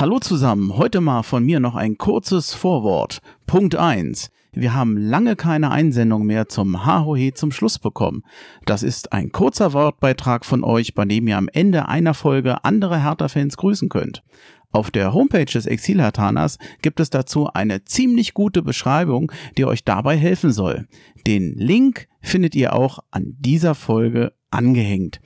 Hallo zusammen, heute mal von mir noch ein kurzes Vorwort. Punkt 1. Wir haben lange keine Einsendung mehr zum Hahohe zum Schluss bekommen. Das ist ein kurzer Wortbeitrag von euch, bei dem ihr am Ende einer Folge andere Hertha-Fans grüßen könnt. Auf der Homepage des Exilhartaners gibt es dazu eine ziemlich gute Beschreibung, die euch dabei helfen soll. Den Link findet ihr auch an dieser Folge angehängt.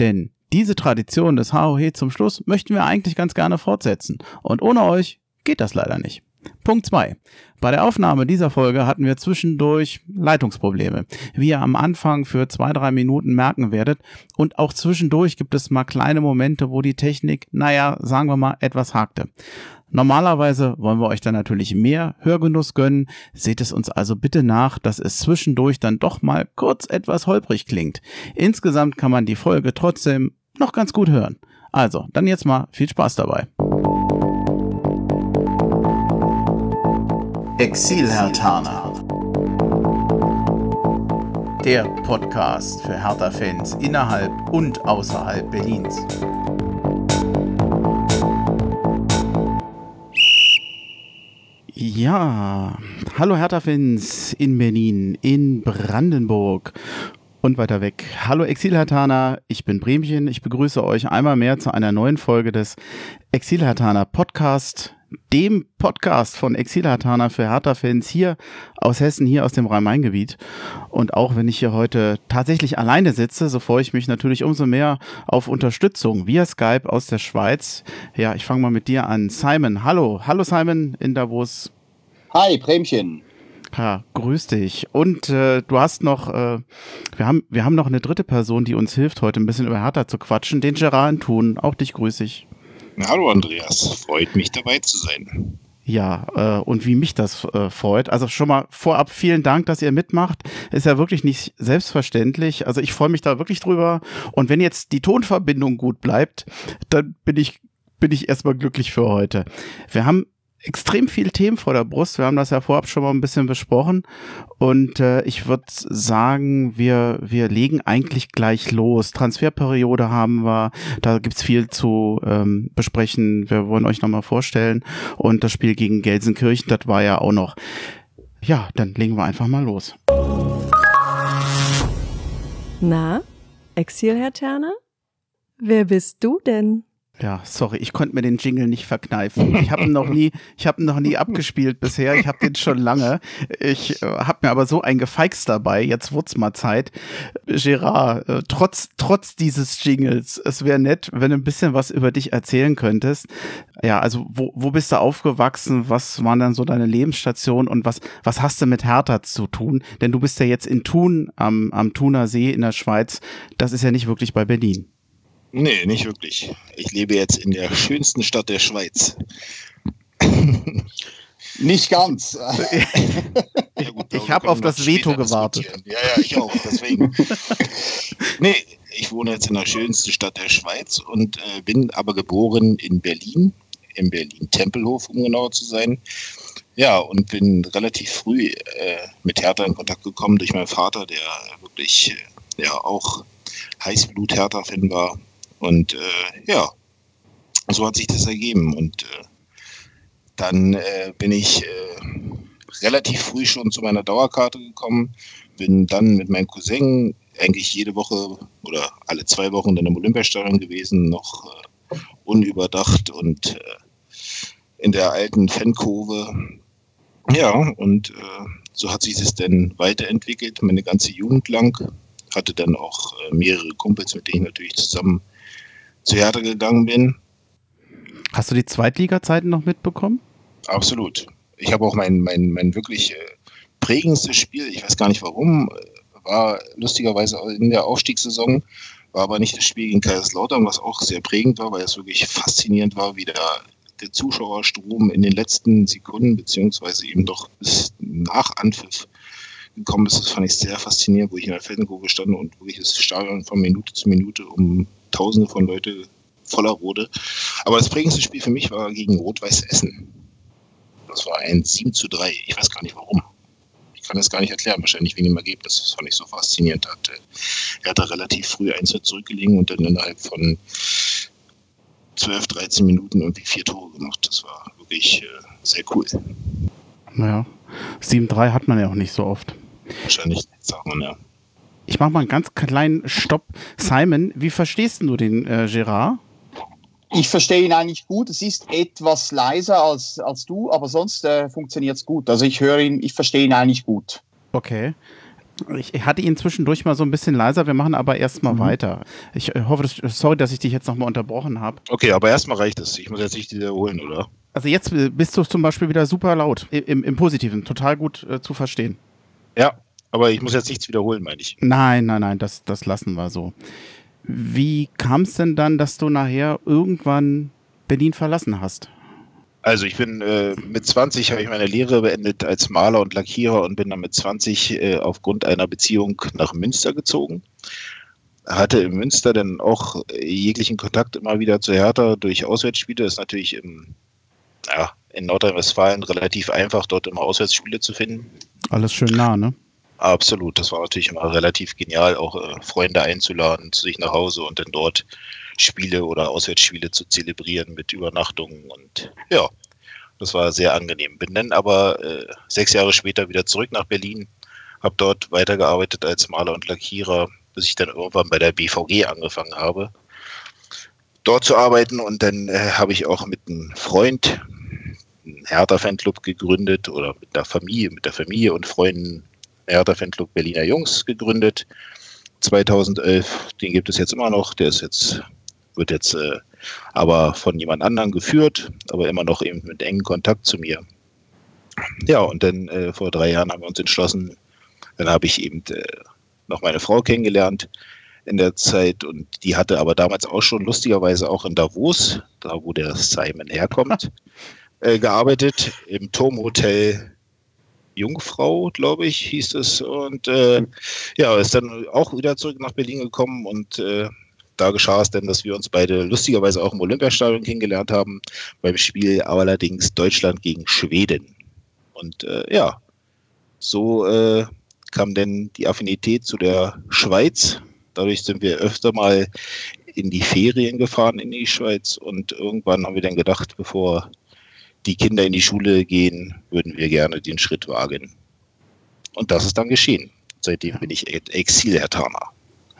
Denn diese Tradition des HOH zum Schluss möchten wir eigentlich ganz gerne fortsetzen. Und ohne euch geht das leider nicht. Punkt 2. Bei der Aufnahme dieser Folge hatten wir zwischendurch Leitungsprobleme, wie ihr am Anfang für zwei, drei Minuten merken werdet. Und auch zwischendurch gibt es mal kleine Momente, wo die Technik, naja, sagen wir mal, etwas hakte. Normalerweise wollen wir euch dann natürlich mehr Hörgenuss gönnen. Seht es uns also bitte nach, dass es zwischendurch dann doch mal kurz etwas holprig klingt. Insgesamt kann man die Folge trotzdem noch ganz gut hören. Also, dann jetzt mal viel Spaß dabei. Exil-Hertaner. Der Podcast für Hertha-Fans innerhalb und außerhalb Berlins. Ja, hallo Hertha-Fans in Berlin, in Brandenburg und weiter weg. Hallo Exilhartaner, ich bin Bremchen. Ich begrüße euch einmal mehr zu einer neuen Folge des Exilhartaner Podcast, dem Podcast von Exilhartaner für Hertha-Fans hier aus Hessen, hier aus dem Rhein-Main-Gebiet. Und auch wenn ich hier heute tatsächlich alleine sitze, so freue ich mich natürlich umso mehr auf Unterstützung via Skype aus der Schweiz. Ja, ich fange mal mit dir an. Simon, hallo. Hallo Simon in Davos. Hi, Bremchen. Ja, grüß dich. Und äh, du hast noch, äh, wir haben, wir haben noch eine dritte Person, die uns hilft, heute ein bisschen über Hertha zu quatschen. Den Gerard tun. Auch dich grüß ich. Na, hallo Andreas, freut mich dabei zu sein. Ja, äh, und wie mich das äh, freut. Also schon mal vorab vielen Dank, dass ihr mitmacht. Ist ja wirklich nicht selbstverständlich. Also ich freue mich da wirklich drüber. Und wenn jetzt die Tonverbindung gut bleibt, dann bin ich bin ich erstmal glücklich für heute. Wir haben extrem viele Themen vor der Brust. Wir haben das ja vorab schon mal ein bisschen besprochen. Und äh, ich würde sagen, wir, wir legen eigentlich gleich los. Transferperiode haben wir, da gibt's viel zu ähm, besprechen. Wir wollen euch nochmal vorstellen. Und das Spiel gegen Gelsenkirchen, das war ja auch noch. Ja, dann legen wir einfach mal los. Na, Exil, Herr Terner? Wer bist du denn? Ja, sorry, ich konnte mir den Jingle nicht verkneifen. Ich habe ihn noch nie, ich habe ihn noch nie abgespielt bisher. Ich habe den schon lange. Ich äh, habe mir aber so ein Gefeixt dabei. Jetzt wird's mal Zeit. Gerard, äh, trotz trotz dieses Jingles, es wäre nett, wenn du ein bisschen was über dich erzählen könntest. Ja, also wo, wo bist du aufgewachsen? Was waren dann so deine Lebensstationen und was was hast du mit Hertha zu tun? Denn du bist ja jetzt in Thun am am Thuner See in der Schweiz. Das ist ja nicht wirklich bei Berlin. Nee, nicht wirklich. Ich lebe jetzt in der schönsten Stadt der Schweiz. Nicht ganz. ja, gut, ich habe auf das Veto gewartet. Ja, ja, ich auch. Deswegen. nee, ich wohne jetzt in der schönsten Stadt der Schweiz und äh, bin aber geboren in Berlin, in Berlin-Tempelhof, um genauer zu sein. Ja, und bin relativ früh äh, mit Hertha in Kontakt gekommen durch meinen Vater, der wirklich äh, ja auch Heißblut-Hertha-Fan war und äh, ja, so hat sich das ergeben. Und äh, dann äh, bin ich äh, relativ früh schon zu meiner Dauerkarte gekommen, bin dann mit meinem Cousin eigentlich jede Woche oder alle zwei Wochen dann im Olympiastadion gewesen, noch äh, unüberdacht und äh, in der alten Fankurve. Ja, und so hat sich das dann weiterentwickelt, meine ganze Jugend lang. Hatte dann auch mehrere Kumpels, mit denen ich natürlich zusammen zu Hertha gegangen bin. Hast du die Zweitliga-Zeiten noch mitbekommen? Absolut. Ich habe auch mein, mein, mein wirklich äh, prägendstes Spiel, ich weiß gar nicht warum, äh, war lustigerweise in der Aufstiegssaison, war aber nicht das Spiel gegen Kaiserslautern, was auch sehr prägend war, weil es wirklich faszinierend war, wie der, der Zuschauerstrom in den letzten Sekunden, beziehungsweise eben doch bis nach Anpfiff gekommen ist. Das fand ich sehr faszinierend, wo ich in der Feldenkurve stand und wirklich das Stadion von Minute zu Minute um Tausende von Leute voller Rode. Aber das prägendste Spiel für mich war gegen Rot-Weiß Essen. Das war ein 7 zu 3. Ich weiß gar nicht warum. Ich kann das gar nicht erklären, wahrscheinlich wegen dem Ergebnis. Das fand ich so faszinierend. Er hat da relativ früh 1 zurückgelegen und dann innerhalb von 12, 13 Minuten irgendwie vier Tore gemacht. Das war wirklich äh, sehr cool. Naja, 7-3 hat man ja auch nicht so oft. Wahrscheinlich, sagt man ja. Ich mache mal einen ganz kleinen Stopp. Simon, wie verstehst du den äh, Gerard? Ich verstehe ihn eigentlich gut. Es ist etwas leiser als, als du, aber sonst äh, funktioniert es gut. Also ich höre ihn, ich verstehe ihn eigentlich gut. Okay. Ich hatte ihn zwischendurch mal so ein bisschen leiser, wir machen aber erstmal mhm. weiter. Ich äh, hoffe, dass, sorry, dass ich dich jetzt nochmal unterbrochen habe. Okay, aber erstmal reicht es. Ich muss jetzt nicht wiederholen, oder? Also jetzt äh, bist du zum Beispiel wieder super laut, im, im Positiven, total gut äh, zu verstehen. Ja, aber ich muss jetzt nichts wiederholen, meine ich. Nein, nein, nein, das, das lassen wir so. Wie kam es denn dann, dass du nachher irgendwann Berlin verlassen hast? Also ich bin äh, mit 20 habe ich meine Lehre beendet als Maler und Lackierer und bin dann mit 20 äh, aufgrund einer Beziehung nach Münster gezogen. Hatte in Münster dann auch jeglichen Kontakt immer wieder zu Hertha durch Auswärtsspiele. Das ist natürlich im, ja, in Nordrhein-Westfalen relativ einfach, dort immer Auswärtsspiele zu finden. Alles schön nah, ne? Absolut. Das war natürlich immer relativ genial, auch äh, Freunde einzuladen zu sich nach Hause und dann dort Spiele oder Auswärtsspiele zu zelebrieren mit Übernachtungen und ja, das war sehr angenehm. Bin dann aber äh, sechs Jahre später wieder zurück nach Berlin, habe dort weitergearbeitet als Maler und Lackierer, bis ich dann irgendwann bei der BVG angefangen habe, dort zu arbeiten und dann äh, habe ich auch mit einem Freund einen Hertha-Fanclub gegründet oder mit der Familie, mit der Familie und Freunden Hertha-Fanclub Berliner Jungs gegründet. 2011, den gibt es jetzt immer noch, der ist jetzt wird jetzt äh, aber von jemand anderem geführt, aber immer noch eben mit engen Kontakt zu mir. Ja, und dann äh, vor drei Jahren haben wir uns entschlossen, dann habe ich eben äh, noch meine Frau kennengelernt in der Zeit und die hatte aber damals auch schon lustigerweise auch in Davos, da wo der Simon herkommt, äh, gearbeitet im Turmhotel Jungfrau, glaube ich, hieß es. Und äh, ja, ist dann auch wieder zurück nach Berlin gekommen und äh, da geschah es denn, dass wir uns beide lustigerweise auch im Olympiastadion kennengelernt haben, beim Spiel allerdings Deutschland gegen Schweden. Und äh, ja, so äh, kam denn die Affinität zu der Schweiz. Dadurch sind wir öfter mal in die Ferien gefahren in die Schweiz und irgendwann haben wir dann gedacht, bevor die Kinder in die Schule gehen, würden wir gerne den Schritt wagen. Und das ist dann geschehen. Seitdem bin ich Exil-Hertaner.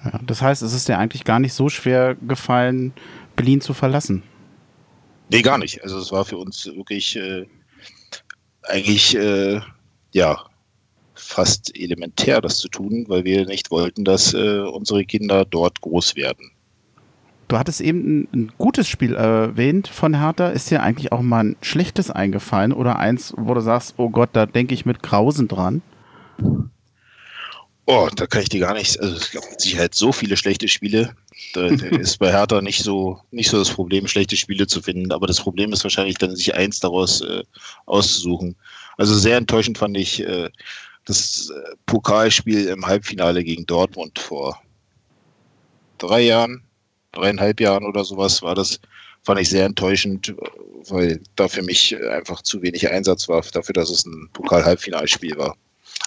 Ja, das heißt, es ist dir eigentlich gar nicht so schwer gefallen, Berlin zu verlassen. Nee, gar nicht. Also es war für uns wirklich äh, eigentlich äh, ja fast elementär, das zu tun, weil wir nicht wollten, dass äh, unsere Kinder dort groß werden. Du hattest eben ein, ein, gutes Spiel erwähnt von Hertha. Ist dir eigentlich auch mal ein schlechtes eingefallen oder eins, wo du sagst, oh Gott, da denke ich mit Grausen dran? Oh, da kann ich dir gar nicht, also es gibt mit Sicherheit so viele schlechte Spiele. Da, da ist bei Hertha nicht so, nicht so das Problem, schlechte Spiele zu finden, aber das Problem ist wahrscheinlich dann, sich eins daraus äh, auszusuchen. Also sehr enttäuschend fand ich äh, das äh, Pokalspiel im Halbfinale gegen Dortmund vor drei Jahren, dreieinhalb Jahren oder sowas war das, fand ich sehr enttäuschend, weil da für mich einfach zu wenig Einsatz war, dafür, dass es ein Pokal-Halbfinalspiel war.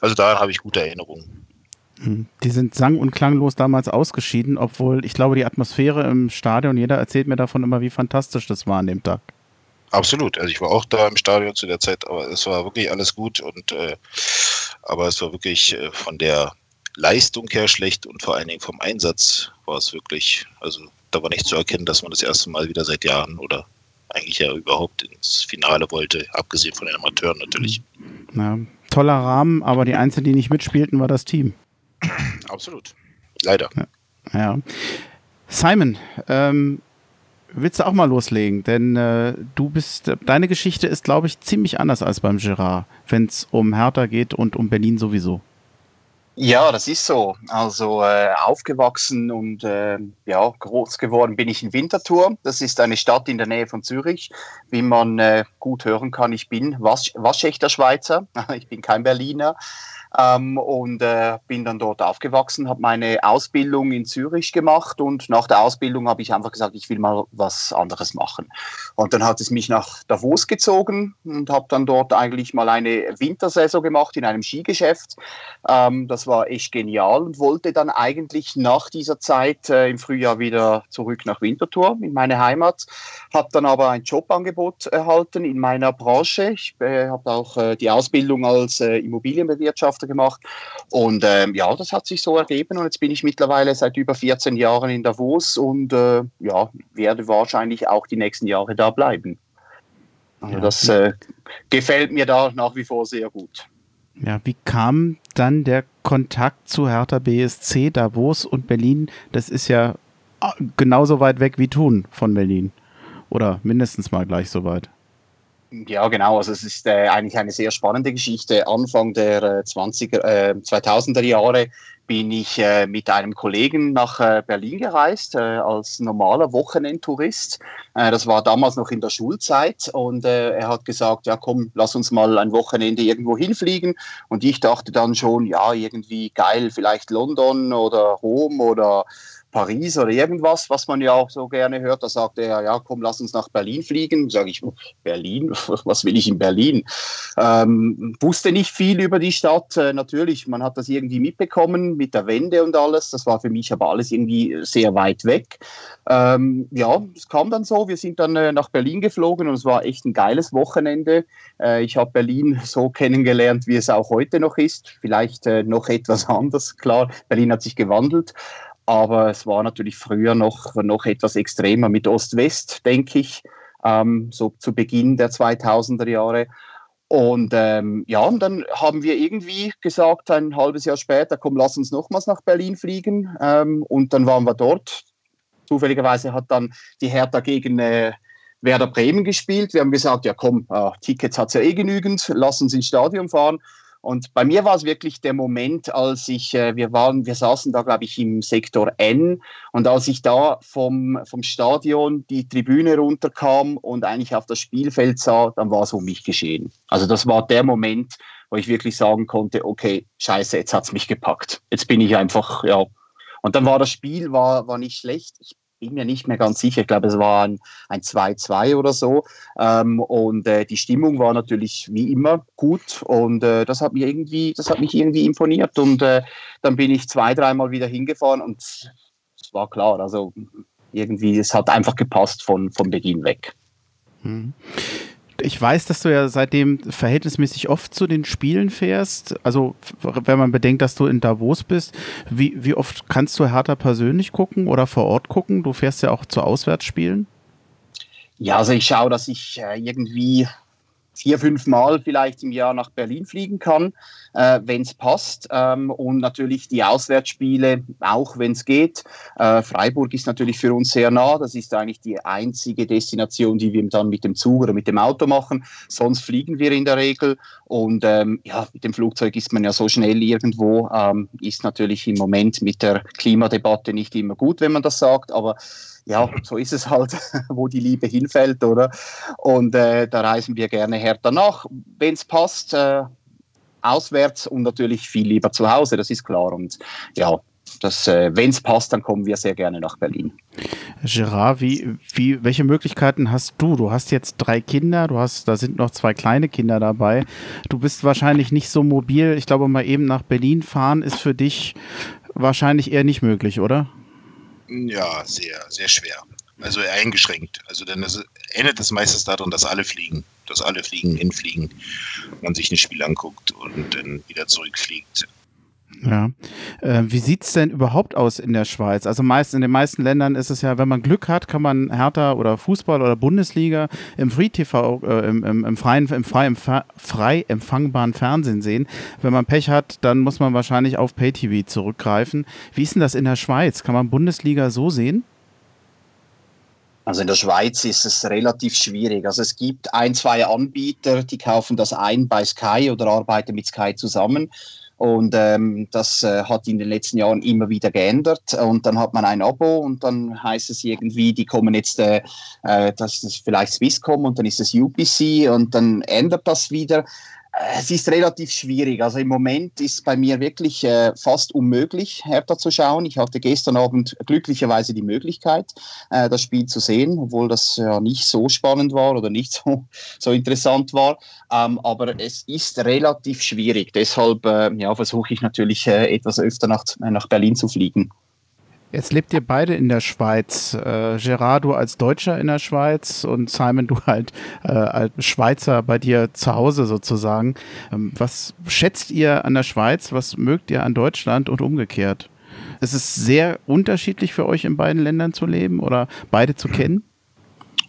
Also daran habe ich gute Erinnerungen. Hm. Die sind sang- und klanglos damals ausgeschieden, obwohl ich glaube, die Atmosphäre im Stadion, jeder erzählt mir davon immer, wie fantastisch das war an dem Tag. Absolut. Also ich war auch da im Stadion zu der Zeit, aber es war wirklich alles gut und äh, aber es war wirklich äh, von der Leistung her schlecht und vor allen Dingen vom Einsatz war es wirklich, also da war nicht zu erkennen, dass man das erste Mal wieder seit Jahren oder eigentlich ja überhaupt ins Finale wollte, abgesehen von den Amateuren natürlich. Ja, toller Rahmen, aber die Einzigen, die nicht mitspielten, war das Team. Absolut. Leider. Ja. ja. Simon, ähm, willst du auch mal loslegen? Denn äh, du bist, deine Geschichte ist, glaube ich, ziemlich anders als beim Gerard, wenn es um Hertha geht und um Berlin sowieso. Ja, das ist so. Also äh, aufgewachsen und äh, ja, groß geworden bin ich in Winterthur. Das ist eine Stadt in der Nähe von Zürich. Wie man äh, gut hören kann, ich bin was Waschechter Schweizer. Ich bin kein Berliner. Ähm, und äh, bin dann dort aufgewachsen, habe meine Ausbildung in Zürich gemacht und nach der Ausbildung habe ich einfach gesagt, ich will mal was anderes machen. Und dann hat es mich nach Davos gezogen und habe dann dort eigentlich mal eine Wintersaison gemacht in einem Skigeschäft. Ähm, das war echt genial und wollte dann eigentlich nach dieser Zeit äh, im Frühjahr wieder zurück nach Winterthur in meine Heimat, habe dann aber ein Jobangebot erhalten in meiner Branche. Ich äh, habe auch äh, die Ausbildung als äh, Immobilienbewirtschafter gemacht und ähm, ja, das hat sich so ergeben und jetzt bin ich mittlerweile seit über 14 Jahren in Davos und äh, ja, werde wahrscheinlich auch die nächsten Jahre da bleiben. Also ja. das äh, gefällt mir da nach wie vor sehr gut. Ja, wie kam dann der Kontakt zu Hertha BSC, Davos und Berlin? Das ist ja ah, genauso weit weg wie Thun von Berlin. Oder mindestens mal gleich so weit. Ja, genau. Also es ist äh, eigentlich eine sehr spannende Geschichte. Anfang der äh, 20er, äh, 2000er Jahre bin ich äh, mit einem Kollegen nach äh, Berlin gereist äh, als normaler Wochenendtourist. Äh, das war damals noch in der Schulzeit und äh, er hat gesagt, ja komm, lass uns mal ein Wochenende irgendwo hinfliegen. Und ich dachte dann schon, ja, irgendwie geil, vielleicht London oder Rom oder Paris oder irgendwas, was man ja auch so gerne hört. Da sagt er, ja, komm, lass uns nach Berlin fliegen. Sage ich, Berlin? Was will ich in Berlin? Ähm, wusste nicht viel über die Stadt. Äh, natürlich, man hat das irgendwie mitbekommen mit der Wende und alles. Das war für mich aber alles irgendwie sehr weit weg. Ähm, ja, es kam dann so. Wir sind dann äh, nach Berlin geflogen und es war echt ein geiles Wochenende. Äh, ich habe Berlin so kennengelernt, wie es auch heute noch ist. Vielleicht äh, noch etwas anders, klar. Berlin hat sich gewandelt. Aber es war natürlich früher noch, noch etwas extremer mit Ost-West, denke ich, ähm, so zu Beginn der 2000er Jahre. Und ähm, ja, und dann haben wir irgendwie gesagt, ein halbes Jahr später, komm, lass uns nochmals nach Berlin fliegen. Ähm, und dann waren wir dort. Zufälligerweise hat dann die Hertha gegen äh, Werder Bremen gespielt. Wir haben gesagt, ja komm, äh, Tickets hat es ja eh genügend, lass uns ins Stadion fahren. Und bei mir war es wirklich der Moment, als ich, äh, wir waren, wir saßen da, glaube ich, im Sektor N und als ich da vom, vom Stadion die Tribüne runterkam und eigentlich auf das Spielfeld sah, dann war es um mich geschehen. Also das war der Moment, wo ich wirklich sagen konnte, okay, scheiße, jetzt hat es mich gepackt. Jetzt bin ich einfach, ja. Und dann war das Spiel, war, war nicht schlecht. Ich bin mir nicht mehr ganz sicher. Ich glaube, es war ein 2-2 oder so. Ähm, und äh, die Stimmung war natürlich wie immer gut. Und äh, das hat mir irgendwie, das hat mich irgendwie imponiert. Und äh, dann bin ich zwei, dreimal wieder hingefahren und es war klar. Also irgendwie, es hat einfach gepasst von, von Beginn weg. Hm ich weiß, dass du ja seitdem verhältnismäßig oft zu den Spielen fährst. Also, wenn man bedenkt, dass du in Davos bist, wie, wie oft kannst du Hertha persönlich gucken oder vor Ort gucken? Du fährst ja auch zu Auswärtsspielen. Ja, also ich schaue, dass ich äh, irgendwie vier, fünf Mal vielleicht im Jahr nach Berlin fliegen kann, äh, wenn es passt. Ähm, und natürlich die Auswärtsspiele, auch wenn es geht. Äh, Freiburg ist natürlich für uns sehr nah. Das ist eigentlich die einzige Destination, die wir dann mit dem Zug oder mit dem Auto machen. Sonst fliegen wir in der Regel. Und ähm, ja, mit dem Flugzeug ist man ja so schnell irgendwo. Ähm, ist natürlich im Moment mit der Klimadebatte nicht immer gut, wenn man das sagt. Aber ja, so ist es halt, wo die Liebe hinfällt, oder? Und äh, da reisen wir gerne härter nach, wenn es passt, äh, auswärts und natürlich viel lieber zu Hause, das ist klar. Und ja, äh, wenn es passt, dann kommen wir sehr gerne nach Berlin. Gerard, wie, wie, welche Möglichkeiten hast du? Du hast jetzt drei Kinder, du hast, da sind noch zwei kleine Kinder dabei. Du bist wahrscheinlich nicht so mobil. Ich glaube, mal eben nach Berlin fahren ist für dich wahrscheinlich eher nicht möglich, oder? Ja, sehr, sehr schwer. Also eingeschränkt. Also dann endet es meistens daran, dass alle fliegen. Dass alle fliegen, hinfliegen, man sich ein Spiel anguckt und dann wieder zurückfliegt. Ja. Äh, wie sieht's denn überhaupt aus in der Schweiz? Also meist, in den meisten Ländern ist es ja, wenn man Glück hat, kann man Hertha oder Fußball oder Bundesliga im Free TV, äh, im, im, im, freien, im, frei, im frei empfangbaren Fernsehen sehen. Wenn man Pech hat, dann muss man wahrscheinlich auf Pay-TV zurückgreifen. Wie ist denn das in der Schweiz? Kann man Bundesliga so sehen? Also in der Schweiz ist es relativ schwierig. Also es gibt ein, zwei Anbieter, die kaufen das ein bei Sky oder arbeiten mit Sky zusammen. Und ähm, das äh, hat in den letzten Jahren immer wieder geändert. Und dann hat man ein Abo und dann heißt es irgendwie, die kommen jetzt, äh, äh das ist vielleicht Swisscom und dann ist es UPC und dann ändert das wieder. Es ist relativ schwierig. Also im Moment ist bei mir wirklich äh, fast unmöglich, Hertha zu schauen. Ich hatte gestern Abend glücklicherweise die Möglichkeit, äh, das Spiel zu sehen, obwohl das ja nicht so spannend war oder nicht so, so interessant war. Ähm, aber es ist relativ schwierig. Deshalb äh, ja, versuche ich natürlich äh, etwas öfter nach, nach Berlin zu fliegen. Jetzt lebt ihr beide in der Schweiz. Äh, Gerard, du als Deutscher in der Schweiz und Simon, du halt äh, als Schweizer bei dir zu Hause sozusagen. Ähm, was schätzt ihr an der Schweiz? Was mögt ihr an Deutschland und umgekehrt? Ist es sehr unterschiedlich für euch in beiden Ländern zu leben oder beide zu kennen?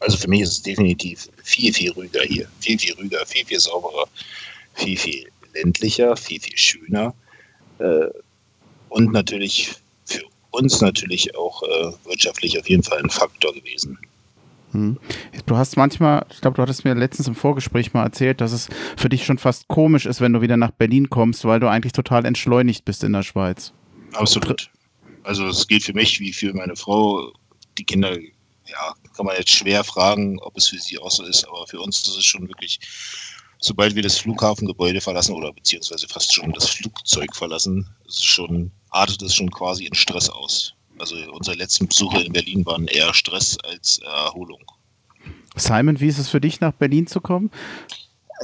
Also für mich ist es definitiv viel, viel ruhiger hier. Viel, viel ruhiger, viel, viel sauberer, viel, viel ländlicher, viel, viel schöner. Äh, und natürlich uns natürlich auch äh, wirtschaftlich auf jeden Fall ein Faktor gewesen. Hm. Du hast manchmal, ich glaube, du hattest mir letztens im Vorgespräch mal erzählt, dass es für dich schon fast komisch ist, wenn du wieder nach Berlin kommst, weil du eigentlich total entschleunigt bist in der Schweiz. Absolut. Also es geht für mich wie für meine Frau. Die Kinder, ja, kann man jetzt schwer fragen, ob es für sie auch so ist, aber für uns ist es schon wirklich, sobald wir das Flughafengebäude verlassen oder beziehungsweise fast schon das Flugzeug verlassen, ist es schon artet es schon quasi in Stress aus. Also unsere letzten Besuche in Berlin waren eher Stress als Erholung. Simon, wie ist es für dich, nach Berlin zu kommen?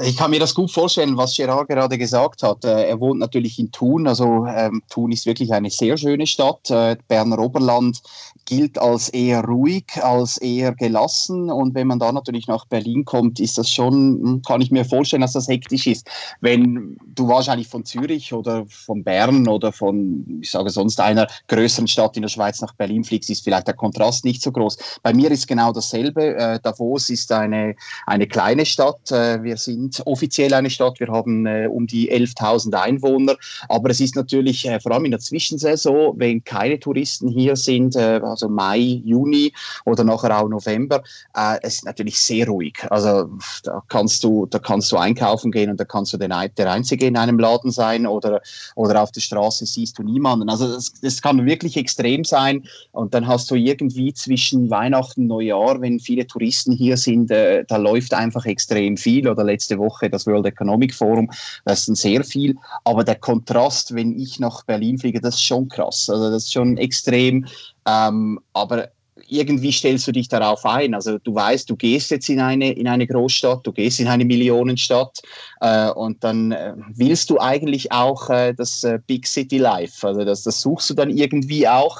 Ich kann mir das gut vorstellen, was Gerard gerade gesagt hat. Äh, er wohnt natürlich in Thun. Also ähm, Thun ist wirklich eine sehr schöne Stadt. Äh, Berner Oberland gilt als eher ruhig, als eher gelassen. Und wenn man da natürlich nach Berlin kommt, ist das schon, kann ich mir vorstellen, dass das hektisch ist. Wenn du wahrscheinlich von Zürich oder von Bern oder von, ich sage sonst einer größeren Stadt in der Schweiz nach Berlin fliegst, ist vielleicht der Kontrast nicht so groß. Bei mir ist genau dasselbe. Äh, Davos ist eine, eine kleine Stadt. Äh, wir sind offiziell eine Stadt. Wir haben äh, um die 11.000 Einwohner. Aber es ist natürlich vor allem in der Zwischensaison, wenn keine Touristen hier sind, also Mai, Juni oder nachher auch November, äh, es ist natürlich sehr ruhig. Also da kannst du, da kannst du einkaufen gehen und da kannst du der, der Einzige in einem Laden sein oder, oder auf der Straße siehst du niemanden. Also das, das kann wirklich extrem sein. Und dann hast du irgendwie zwischen Weihnachten und Neujahr, wenn viele Touristen hier sind, äh, da läuft einfach extrem viel. Oder letzte Woche das World Economic Forum, das ist sehr viel. Aber der Kontrast, wenn ich nach Berlin fliege, das ist schon krass. Also das ist schon extrem. Ähm, aber irgendwie stellst du dich darauf ein. Also du weißt, du gehst jetzt in eine, in eine Großstadt, du gehst in eine Millionenstadt äh, und dann äh, willst du eigentlich auch äh, das äh, Big City Life. Also das, das suchst du dann irgendwie auch.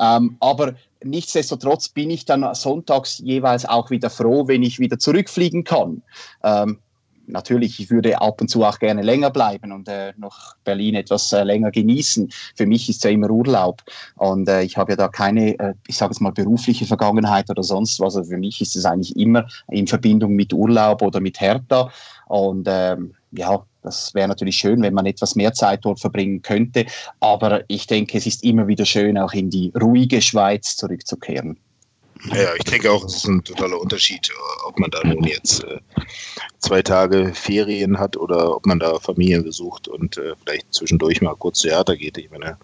Ähm, aber nichtsdestotrotz bin ich dann sonntags jeweils auch wieder froh, wenn ich wieder zurückfliegen kann. Ähm, natürlich, ich würde ab und zu auch gerne länger bleiben und äh, noch Berlin etwas äh, länger genießen. Für mich ist ja immer Urlaub und äh, ich habe ja da keine, äh, ich sage es mal, berufliche Vergangenheit oder sonst was. Also für mich ist es eigentlich immer in Verbindung mit Urlaub oder mit Hertha und ähm, ja, das wäre natürlich schön, wenn man etwas mehr Zeit dort verbringen könnte. Aber ich denke, es ist immer wieder schön, auch in die ruhige Schweiz zurückzukehren. Ja, ich denke auch, es ist ein totaler Unterschied, ob man da nun jetzt äh, zwei Tage Ferien hat oder ob man da Familie besucht und äh, vielleicht zwischendurch mal kurz Theater geht. Ich meine,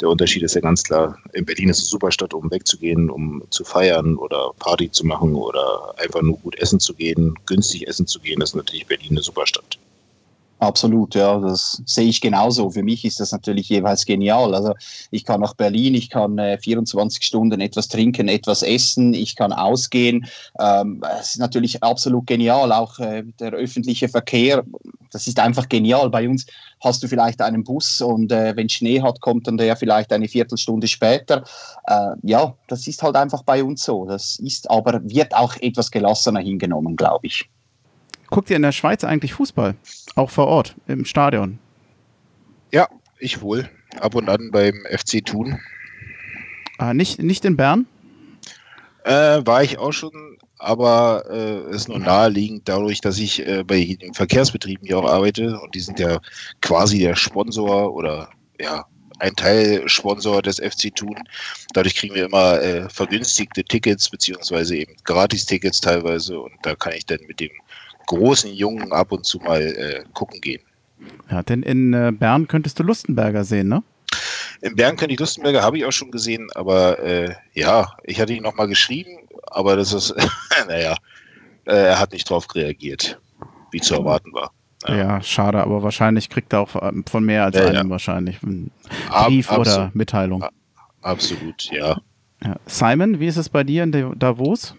der Unterschied ist ja ganz klar. In Berlin ist eine super Stadt, um wegzugehen, um zu feiern oder Party zu machen oder einfach nur gut essen zu gehen, günstig essen zu gehen. Das ist natürlich Berlin eine super Stadt. Absolut, ja, das sehe ich genauso. Für mich ist das natürlich jeweils genial. Also ich kann nach Berlin, ich kann äh, 24 Stunden etwas trinken, etwas essen, ich kann ausgehen. Ähm, es ist natürlich absolut genial. Auch äh, der öffentliche Verkehr, das ist einfach genial. Bei uns hast du vielleicht einen Bus und äh, wenn Schnee hat, kommt dann der vielleicht eine Viertelstunde später. Äh, ja, das ist halt einfach bei uns so. Das ist aber, wird auch etwas gelassener hingenommen, glaube ich. Guckt ihr in der Schweiz eigentlich Fußball? Auch vor Ort, im Stadion? Ja, ich wohl. Ab und an beim FC Thun. Ah, nicht, nicht in Bern? Äh, war ich auch schon, aber äh, ist nur naheliegend dadurch, dass ich äh, bei den Verkehrsbetrieben hier auch arbeite und die sind ja quasi der Sponsor oder ja, ein Teilsponsor des FC Thun. Dadurch kriegen wir immer äh, vergünstigte Tickets, beziehungsweise eben Gratis-Tickets teilweise und da kann ich dann mit dem großen Jungen ab und zu mal äh, gucken gehen. Ja, denn in äh, Bern könntest du Lustenberger sehen, ne? In Bern könnte ich Lustenberger, habe ich auch schon gesehen, aber äh, ja, ich hatte ihn nochmal geschrieben, aber das ist, naja, äh, er hat nicht drauf reagiert, wie zu erwarten war. Ja. ja. schade, aber wahrscheinlich kriegt er auch von mehr als ja, einem wahrscheinlich einen Brief Ab, oder Mitteilung. Absolut, ja. Simon, wie ist es bei dir in Davos?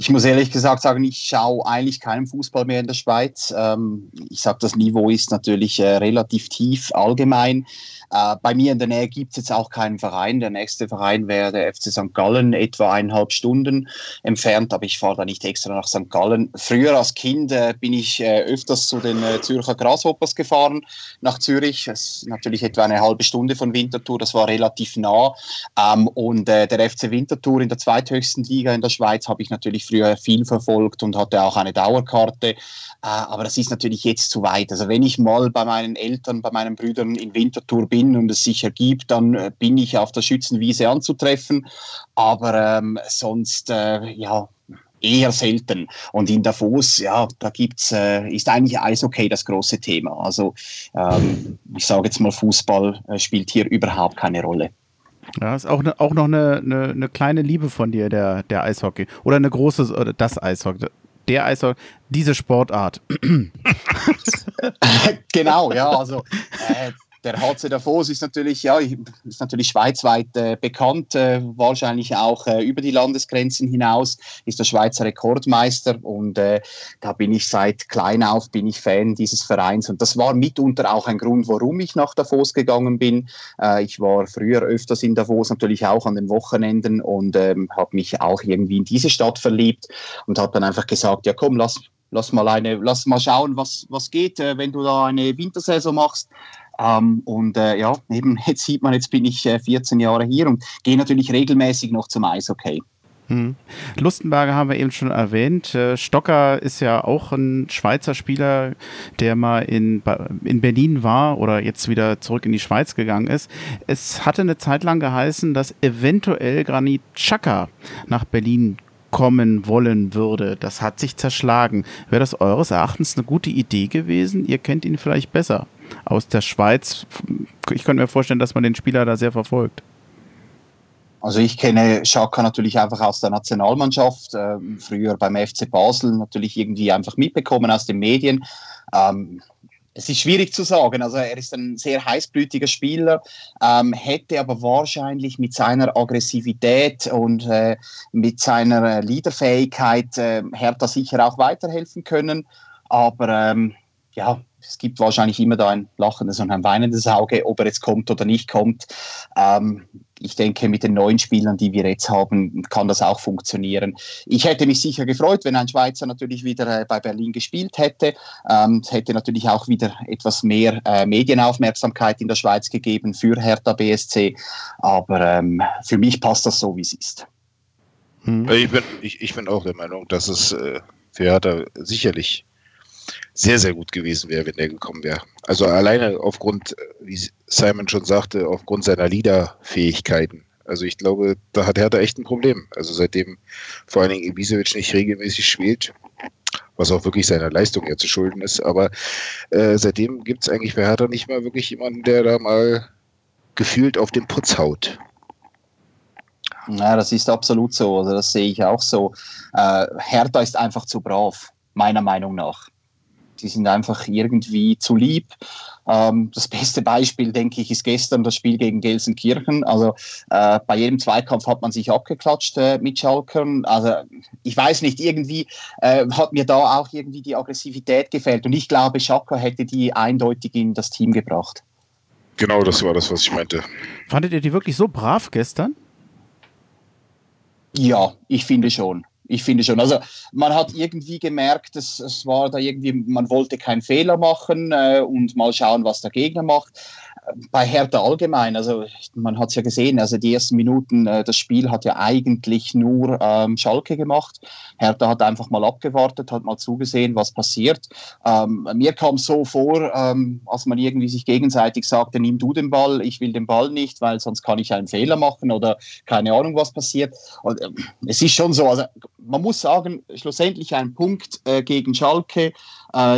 Ich muss ehrlich gesagt sagen, ich schaue eigentlich keinen Fußball mehr in der Schweiz. Ähm, ich sage, das Niveau ist natürlich äh, relativ tief allgemein. Äh, bei mir in der Nähe gibt es jetzt auch keinen Verein. Der nächste Verein wäre der FC St. Gallen, etwa eineinhalb Stunden entfernt, aber ich fahre da nicht extra nach St. Gallen. Früher als Kind äh, bin ich äh, öfters zu den äh, Zürcher Grasshoppers gefahren, nach Zürich. Das ist natürlich etwa eine halbe Stunde von Winterthur, das war relativ nah. Ähm, und äh, der FC Winterthur in der zweithöchsten Liga in der Schweiz habe ich natürlich früher viel verfolgt und hatte auch eine Dauerkarte. Äh, aber das ist natürlich jetzt zu weit. Also wenn ich mal bei meinen Eltern, bei meinen Brüdern in Winterthur bin, und es sich ergibt, dann äh, bin ich auf der Schützenwiese anzutreffen. Aber ähm, sonst, äh, ja, eher selten. Und in Davos, ja, da gibt's, äh, ist eigentlich Eishockey das große Thema. Also ähm, ich sage jetzt mal, Fußball äh, spielt hier überhaupt keine Rolle. Ja, ist auch, ne, auch noch eine, eine, eine, kleine Liebe von dir, der, der Eishockey. Oder eine große, oder das Eishockey. Der Eishockey, diese Sportart. genau, ja, also äh, der HC Davos ist natürlich, ja, ist natürlich schweizweit äh, bekannt, äh, wahrscheinlich auch äh, über die Landesgrenzen hinaus, ist der Schweizer Rekordmeister und äh, da bin ich seit klein auf, bin ich Fan dieses Vereins und das war mitunter auch ein Grund, warum ich nach Davos gegangen bin. Äh, ich war früher öfters in Davos, natürlich auch an den Wochenenden und ähm, habe mich auch irgendwie in diese Stadt verliebt und habe dann einfach gesagt, ja komm, lass lass mal eine, lass mal schauen, was, was geht, äh, wenn du da eine Wintersaison machst. Ähm, und äh, ja, eben jetzt sieht man, jetzt bin ich äh, 14 Jahre hier und gehe natürlich regelmäßig noch zum Eishockey. Hm. Lustenberger haben wir eben schon erwähnt. Äh, Stocker ist ja auch ein Schweizer Spieler, der mal in, in Berlin war oder jetzt wieder zurück in die Schweiz gegangen ist. Es hatte eine Zeit lang geheißen, dass eventuell Granit Xhaka nach Berlin kommen wollen würde. Das hat sich zerschlagen. Wäre das eures Erachtens eine gute Idee gewesen? Ihr kennt ihn vielleicht besser aus der Schweiz. Ich könnte mir vorstellen, dass man den Spieler da sehr verfolgt. Also ich kenne Schaka natürlich einfach aus der Nationalmannschaft, äh, früher beim FC Basel natürlich irgendwie einfach mitbekommen aus den Medien. Ähm, es ist schwierig zu sagen. Also er ist ein sehr heißblütiger Spieler, ähm, hätte aber wahrscheinlich mit seiner Aggressivität und äh, mit seiner Leaderfähigkeit äh, Hertha sicher auch weiterhelfen können. Aber ähm, ja, es gibt wahrscheinlich immer da ein lachendes und ein weinendes Auge, ob er jetzt kommt oder nicht kommt. Ähm, ich denke, mit den neuen Spielern, die wir jetzt haben, kann das auch funktionieren. Ich hätte mich sicher gefreut, wenn ein Schweizer natürlich wieder äh, bei Berlin gespielt hätte. Ähm, es hätte natürlich auch wieder etwas mehr äh, Medienaufmerksamkeit in der Schweiz gegeben für Hertha BSC. Aber ähm, für mich passt das so, wie es ist. Hm. Ich, bin, ich, ich bin auch der Meinung, dass es äh, für Hertha sicherlich sehr, sehr gut gewesen wäre, wenn er gekommen wäre. Also alleine aufgrund, wie Simon schon sagte, aufgrund seiner Leaderfähigkeiten. Also ich glaube, da hat Hertha echt ein Problem. Also seitdem vor allen Dingen Ibisevic nicht regelmäßig spielt, was auch wirklich seiner Leistung ja zu schulden ist, aber äh, seitdem gibt es eigentlich bei Hertha nicht mal wirklich jemanden, der da mal gefühlt auf den Putz haut. Ja, das ist absolut so. Also das sehe ich auch so. Äh, Hertha ist einfach zu brav, meiner Meinung nach die sind einfach irgendwie zu lieb. Ähm, das beste Beispiel, denke ich, ist gestern das Spiel gegen Gelsenkirchen. Also äh, bei jedem Zweikampf hat man sich abgeklatscht äh, mit Schalkern. Also ich weiß nicht, irgendwie äh, hat mir da auch irgendwie die Aggressivität gefällt. Und ich glaube, Schalker hätte die eindeutig in das Team gebracht. Genau, das war das, was ich meinte. Fandet ihr die wirklich so brav gestern? Ja, ich finde schon ich finde schon. Also man hat irgendwie gemerkt, es, es war da irgendwie, man wollte keinen Fehler machen äh, und mal schauen, was der Gegner macht bei Hertha allgemein, also man hat es ja gesehen, also die ersten Minuten, äh, das Spiel hat ja eigentlich nur ähm, Schalke gemacht. Hertha hat einfach mal abgewartet, hat mal zugesehen, was passiert. Ähm, mir kam so vor, ähm, als man irgendwie sich gegenseitig sagte, nimm du den Ball, ich will den Ball nicht, weil sonst kann ich einen Fehler machen oder keine Ahnung, was passiert. Und, äh, es ist schon so, also man muss sagen, schlussendlich ein Punkt äh, gegen Schalke,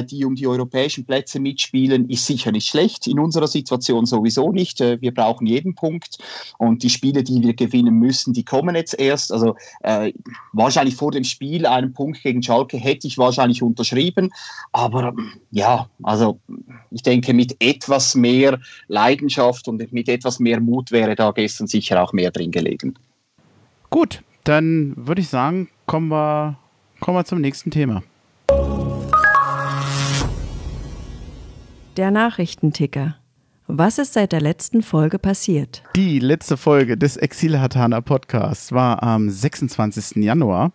die um die europäischen Plätze mitspielen, ist sicher nicht schlecht in unserer Situation Situation sowieso nicht. Äh, wir brauchen jeden Punkt und die Spiele, die wir gewinnen müssen, die kommen jetzt erst. Also äh, wahrscheinlich vor dem Spiel einen Punkt gegen Schalke hätte ich wahrscheinlich unterschrieben, aber ja, also ich denke, mit etwas mehr Leidenschaft und mit etwas mehr Mut wäre da gestern sicher auch mehr drin gelegen. Gut, dann würde ich sagen, kommen wir, kommen wir zum nächsten Thema. Der Nachrichtenticker. Was ist seit der letzten Folge passiert? Die letzte Folge des Exilhatana Podcasts war am 26. Januar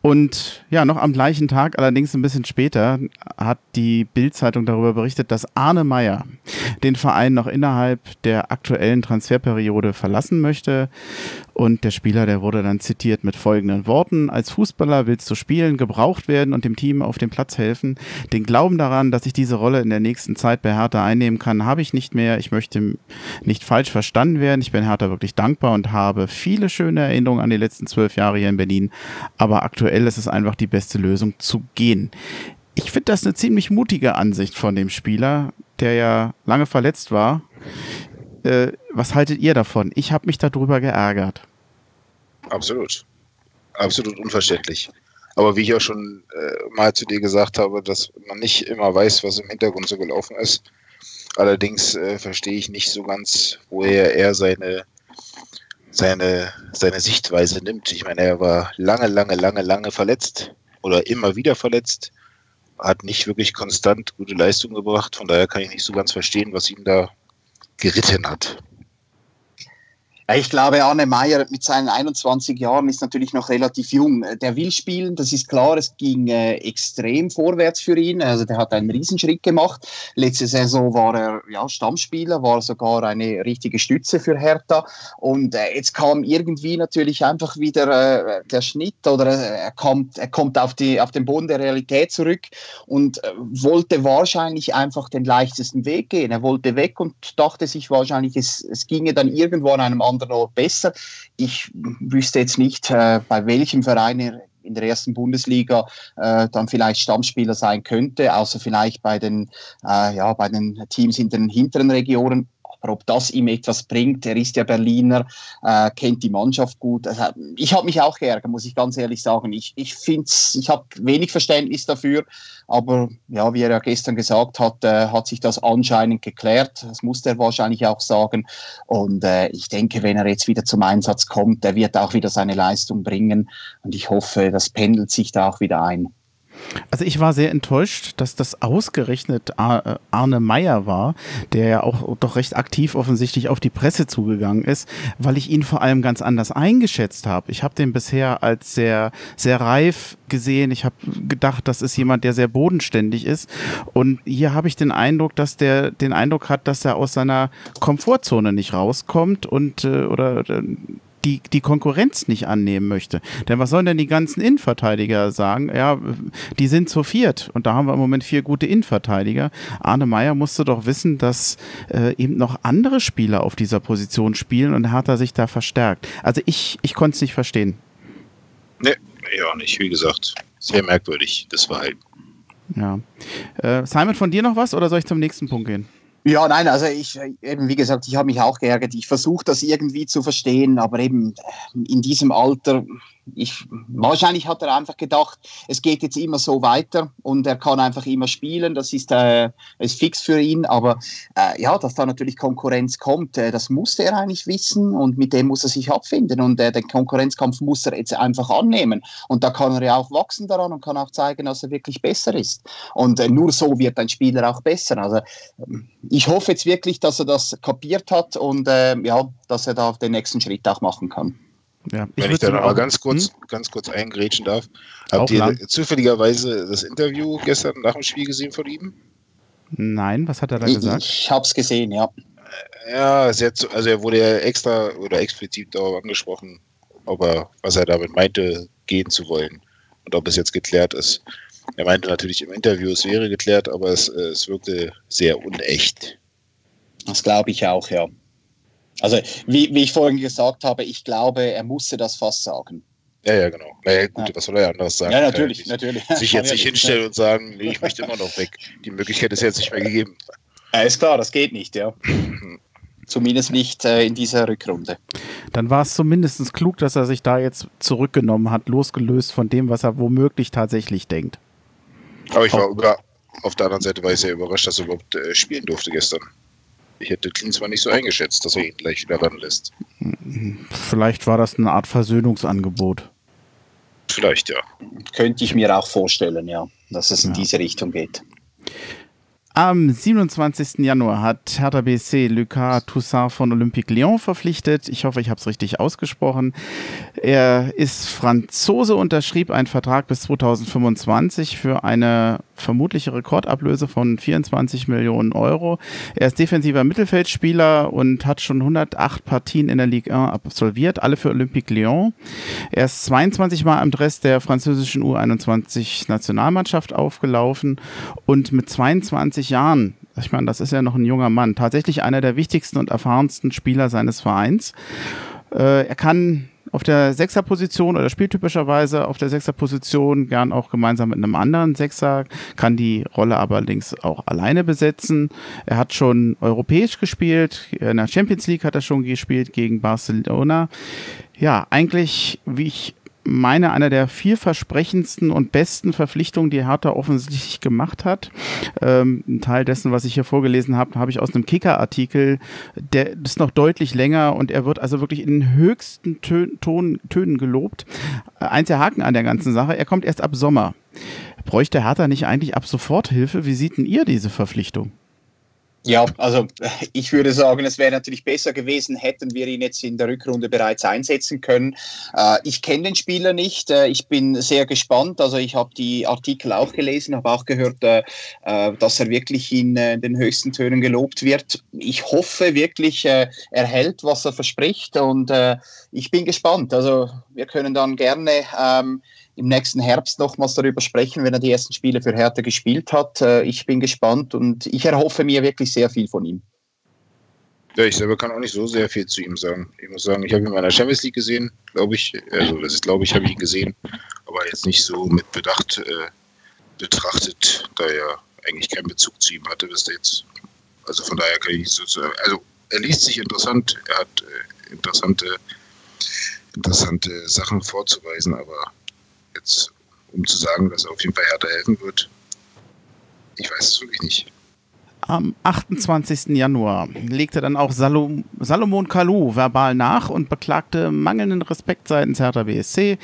und ja, noch am gleichen Tag, allerdings ein bisschen später, hat die Bild-Zeitung darüber berichtet, dass Arne Meyer den Verein noch innerhalb der aktuellen Transferperiode verlassen möchte. Und der Spieler, der wurde dann zitiert mit folgenden Worten. Als Fußballer willst du spielen, gebraucht werden und dem Team auf dem Platz helfen. Den Glauben daran, dass ich diese Rolle in der nächsten Zeit bei Hertha einnehmen kann, habe ich nicht mehr. Ich möchte nicht falsch verstanden werden. Ich bin Hertha wirklich dankbar und habe viele schöne Erinnerungen an die letzten zwölf Jahre hier in Berlin. Aber aktuell ist es einfach die beste Lösung zu gehen. Ich finde das eine ziemlich mutige Ansicht von dem Spieler, der ja lange verletzt war. Äh, was haltet ihr davon? Ich habe mich darüber geärgert. Absolut. Absolut unverständlich. Aber wie ich auch schon äh, mal zu dir gesagt habe, dass man nicht immer weiß, was im Hintergrund so gelaufen ist. Allerdings äh, verstehe ich nicht so ganz, woher er seine, seine, seine Sichtweise nimmt. Ich meine, er war lange, lange, lange, lange verletzt oder immer wieder verletzt, hat nicht wirklich konstant gute Leistung gebracht. Von daher kann ich nicht so ganz verstehen, was ihn da geritten hat. Ich glaube, Arne Meyer mit seinen 21 Jahren ist natürlich noch relativ jung. Der will spielen, das ist klar. Es ging äh, extrem vorwärts für ihn. Also der hat einen Riesenschritt gemacht. Letzte Saison war er ja, Stammspieler, war sogar eine richtige Stütze für Hertha. Und äh, jetzt kam irgendwie natürlich einfach wieder äh, der Schnitt oder äh, er kommt, er kommt auf, die, auf den Boden der Realität zurück und äh, wollte wahrscheinlich einfach den leichtesten Weg gehen. Er wollte weg und dachte sich wahrscheinlich, es, es ginge dann irgendwo an einem anderen andere noch besser. Ich wüsste jetzt nicht, äh, bei welchem Verein er in der ersten Bundesliga äh, dann vielleicht Stammspieler sein könnte, außer vielleicht bei den, äh, ja, bei den Teams in den hinteren Regionen. Aber ob das ihm etwas bringt, er ist ja Berliner, äh, kennt die Mannschaft gut. Also, ich habe mich auch geärgert, muss ich ganz ehrlich sagen. Ich, ich finde ich habe wenig Verständnis dafür, aber ja, wie er ja gestern gesagt hat, äh, hat sich das anscheinend geklärt. Das musste er wahrscheinlich auch sagen. Und äh, ich denke, wenn er jetzt wieder zum Einsatz kommt, der wird auch wieder seine Leistung bringen. Und ich hoffe, das pendelt sich da auch wieder ein. Also ich war sehr enttäuscht, dass das ausgerechnet äh, Arne Meyer war, der ja auch doch recht aktiv offensichtlich auf die Presse zugegangen ist, weil ich ihn vor allem ganz anders eingeschätzt habe. Ich habe den bisher als sehr, sehr reif gesehen. Ich habe gedacht, das ist jemand, der sehr bodenständig ist. Und hier habe ich den Eindruck, dass der den Eindruck hat, dass er aus seiner Komfortzone nicht rauskommt und äh, oder äh, die, die Konkurrenz nicht annehmen möchte. Denn was sollen denn die ganzen Innenverteidiger sagen? Ja, die sind zu viert und da haben wir im Moment vier gute Innenverteidiger. Arne Meyer musste doch wissen, dass äh, eben noch andere Spieler auf dieser Position spielen und hat er sich da verstärkt. Also ich, ich konnte es nicht verstehen. Nee, ja nicht. Wie gesagt, sehr merkwürdig, das Verhalten. Ja. Äh, Simon, von dir noch was oder soll ich zum nächsten Punkt gehen? Ja, nein, also ich, eben wie gesagt, ich habe mich auch geärgert. Ich versuche das irgendwie zu verstehen, aber eben in diesem Alter ich, wahrscheinlich hat er einfach gedacht, es geht jetzt immer so weiter und er kann einfach immer spielen. Das ist, äh, ist fix für ihn. Aber äh, ja, dass da natürlich Konkurrenz kommt, äh, das musste er eigentlich wissen und mit dem muss er sich abfinden. Und äh, den Konkurrenzkampf muss er jetzt einfach annehmen. Und da kann er ja auch wachsen daran und kann auch zeigen, dass er wirklich besser ist. Und äh, nur so wird ein Spieler auch besser. Also ich hoffe jetzt wirklich, dass er das kapiert hat und äh, ja, dass er da den nächsten Schritt auch machen kann. Ja, ich Wenn ich da noch mal ganz kurz, hm? ganz kurz eingrätschen darf. Habt ihr lang. zufälligerweise das Interview gestern nach dem Spiel gesehen von ihm? Nein, was hat er da gesagt? Ich habe es gesehen, ja. Ja, also er wurde ja extra oder explizit darauf angesprochen, ob er, was er damit meinte, gehen zu wollen und ob es jetzt geklärt ist. Er meinte natürlich im Interview, es wäre geklärt, aber es, es wirkte sehr unecht. Das glaube ich auch, ja. Also, wie, wie ich vorhin gesagt habe, ich glaube, er musste das fast sagen. Ja, ja, genau. Naja, gut, ja. was soll er anderes sagen? Ja, natürlich, natürlich. Sich jetzt nicht hinstellen und sagen, nee, ich möchte immer noch weg. Die Möglichkeit ist jetzt nicht mehr gegeben. Ja, ist klar, das geht nicht, ja. Zumindest nicht äh, in dieser Rückrunde. Dann war es zumindest klug, dass er sich da jetzt zurückgenommen hat, losgelöst von dem, was er womöglich tatsächlich denkt. Aber ich war über, auf der anderen Seite war ich sehr überrascht, dass er überhaupt äh, spielen durfte gestern. Ich hätte zwar nicht so eingeschätzt, dass er ihn gleich wieder ranlässt. Vielleicht war das eine Art Versöhnungsangebot. Vielleicht, ja. Könnte ich mir auch vorstellen, ja, dass es in ja. diese Richtung geht. Am 27. Januar hat Hertha BSC Lucas Toussaint von Olympique Lyon verpflichtet. Ich hoffe, ich habe es richtig ausgesprochen. Er ist Franzose, unterschrieb einen Vertrag bis 2025 für eine vermutliche Rekordablöse von 24 Millionen Euro. Er ist defensiver Mittelfeldspieler und hat schon 108 Partien in der Ligue 1 absolviert, alle für Olympique Lyon. Er ist 22 Mal am Dress der französischen U21 Nationalmannschaft aufgelaufen und mit 22 Jahren ich meine, das ist ja noch ein junger Mann, tatsächlich einer der wichtigsten und erfahrensten Spieler seines Vereins. Äh, er kann auf der Sechserposition oder spielt typischerweise auf der Sechserposition, gern auch gemeinsam mit einem anderen Sechser, kann die Rolle aber allerdings auch alleine besetzen. Er hat schon europäisch gespielt, in der Champions League hat er schon gespielt gegen Barcelona. Ja, eigentlich, wie ich meine, einer der vielversprechendsten und besten Verpflichtungen, die Hertha offensichtlich gemacht hat. Ähm, ein Teil dessen, was ich hier vorgelesen habe, habe ich aus einem Kicker-Artikel. Der ist noch deutlich länger und er wird also wirklich in den höchsten Tön Ton Tönen gelobt. Eins der Haken an der ganzen Sache, er kommt erst ab Sommer. Bräuchte Hertha nicht eigentlich ab sofort Hilfe? Wie sieht denn ihr diese Verpflichtung? Ja, also ich würde sagen, es wäre natürlich besser gewesen, hätten wir ihn jetzt in der Rückrunde bereits einsetzen können. Äh, ich kenne den Spieler nicht. Äh, ich bin sehr gespannt. Also ich habe die Artikel auch gelesen, habe auch gehört, äh, dass er wirklich in den höchsten Tönen gelobt wird. Ich hoffe wirklich, er hält, was er verspricht und ich bin gespannt. Also wir können dann gerne ähm, im nächsten Herbst nochmals darüber sprechen, wenn er die ersten Spiele für Hertha gespielt hat. Äh, ich bin gespannt und ich erhoffe mir wirklich sehr viel von ihm. Ja, ich selber kann auch nicht so sehr viel zu ihm sagen. Ich muss sagen, ich habe ihn in der Champions League gesehen, glaube ich. Also, das ist, glaube ich, habe ich ihn gesehen, aber jetzt nicht so mit Bedacht äh, betrachtet, da er eigentlich keinen Bezug zu ihm hatte bis jetzt. Also von daher kann ich nicht so sagen. Also er liest sich interessant, er hat äh, interessante, interessante Sachen vorzuweisen, aber jetzt, um zu sagen, dass er auf jeden Fall härter helfen wird, ich weiß es wirklich nicht. Am 28. Januar legte dann auch Salom, Salomon Kalou verbal nach und beklagte mangelnden Respekt seitens Hertha BSC.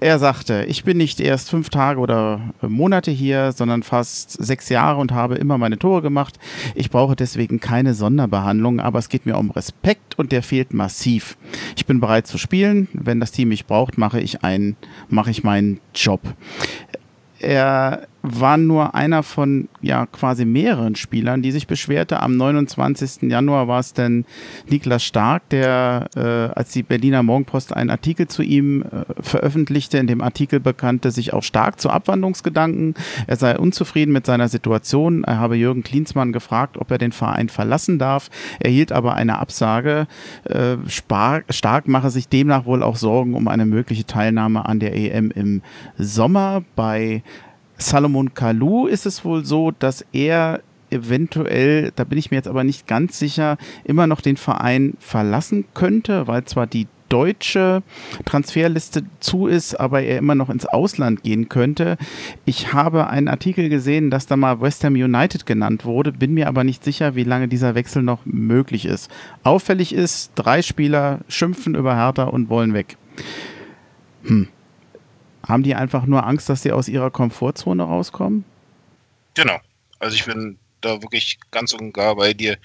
Er sagte, ich bin nicht erst fünf Tage oder Monate hier, sondern fast sechs Jahre und habe immer meine Tore gemacht. Ich brauche deswegen keine Sonderbehandlung, aber es geht mir um Respekt und der fehlt massiv. Ich bin bereit zu spielen. Wenn das Team mich braucht, mache ich einen, mache ich meinen Job er war nur einer von ja quasi mehreren Spielern, die sich beschwerte. Am 29. Januar war es dann Niklas Stark, der äh, als die Berliner Morgenpost einen Artikel zu ihm äh, veröffentlichte. In dem Artikel bekannte sich auch stark zu Abwandlungsgedanken. Er sei unzufrieden mit seiner Situation. Er habe Jürgen Klinsmann gefragt, ob er den Verein verlassen darf. Er hielt aber eine Absage. Äh, Stark, Stark mache sich demnach wohl auch Sorgen um eine mögliche Teilnahme an der EM im Sommer bei Salomon Kalou ist es wohl so, dass er eventuell, da bin ich mir jetzt aber nicht ganz sicher, immer noch den Verein verlassen könnte, weil zwar die deutsche Transferliste zu ist, aber er immer noch ins Ausland gehen könnte. Ich habe einen Artikel gesehen, dass da mal West Ham United genannt wurde, bin mir aber nicht sicher, wie lange dieser Wechsel noch möglich ist. Auffällig ist, drei Spieler schimpfen über Hertha und wollen weg. Hm. Haben die einfach nur Angst, dass sie aus ihrer Komfortzone rauskommen? Genau. Also ich bin da wirklich ganz und gar bei dir,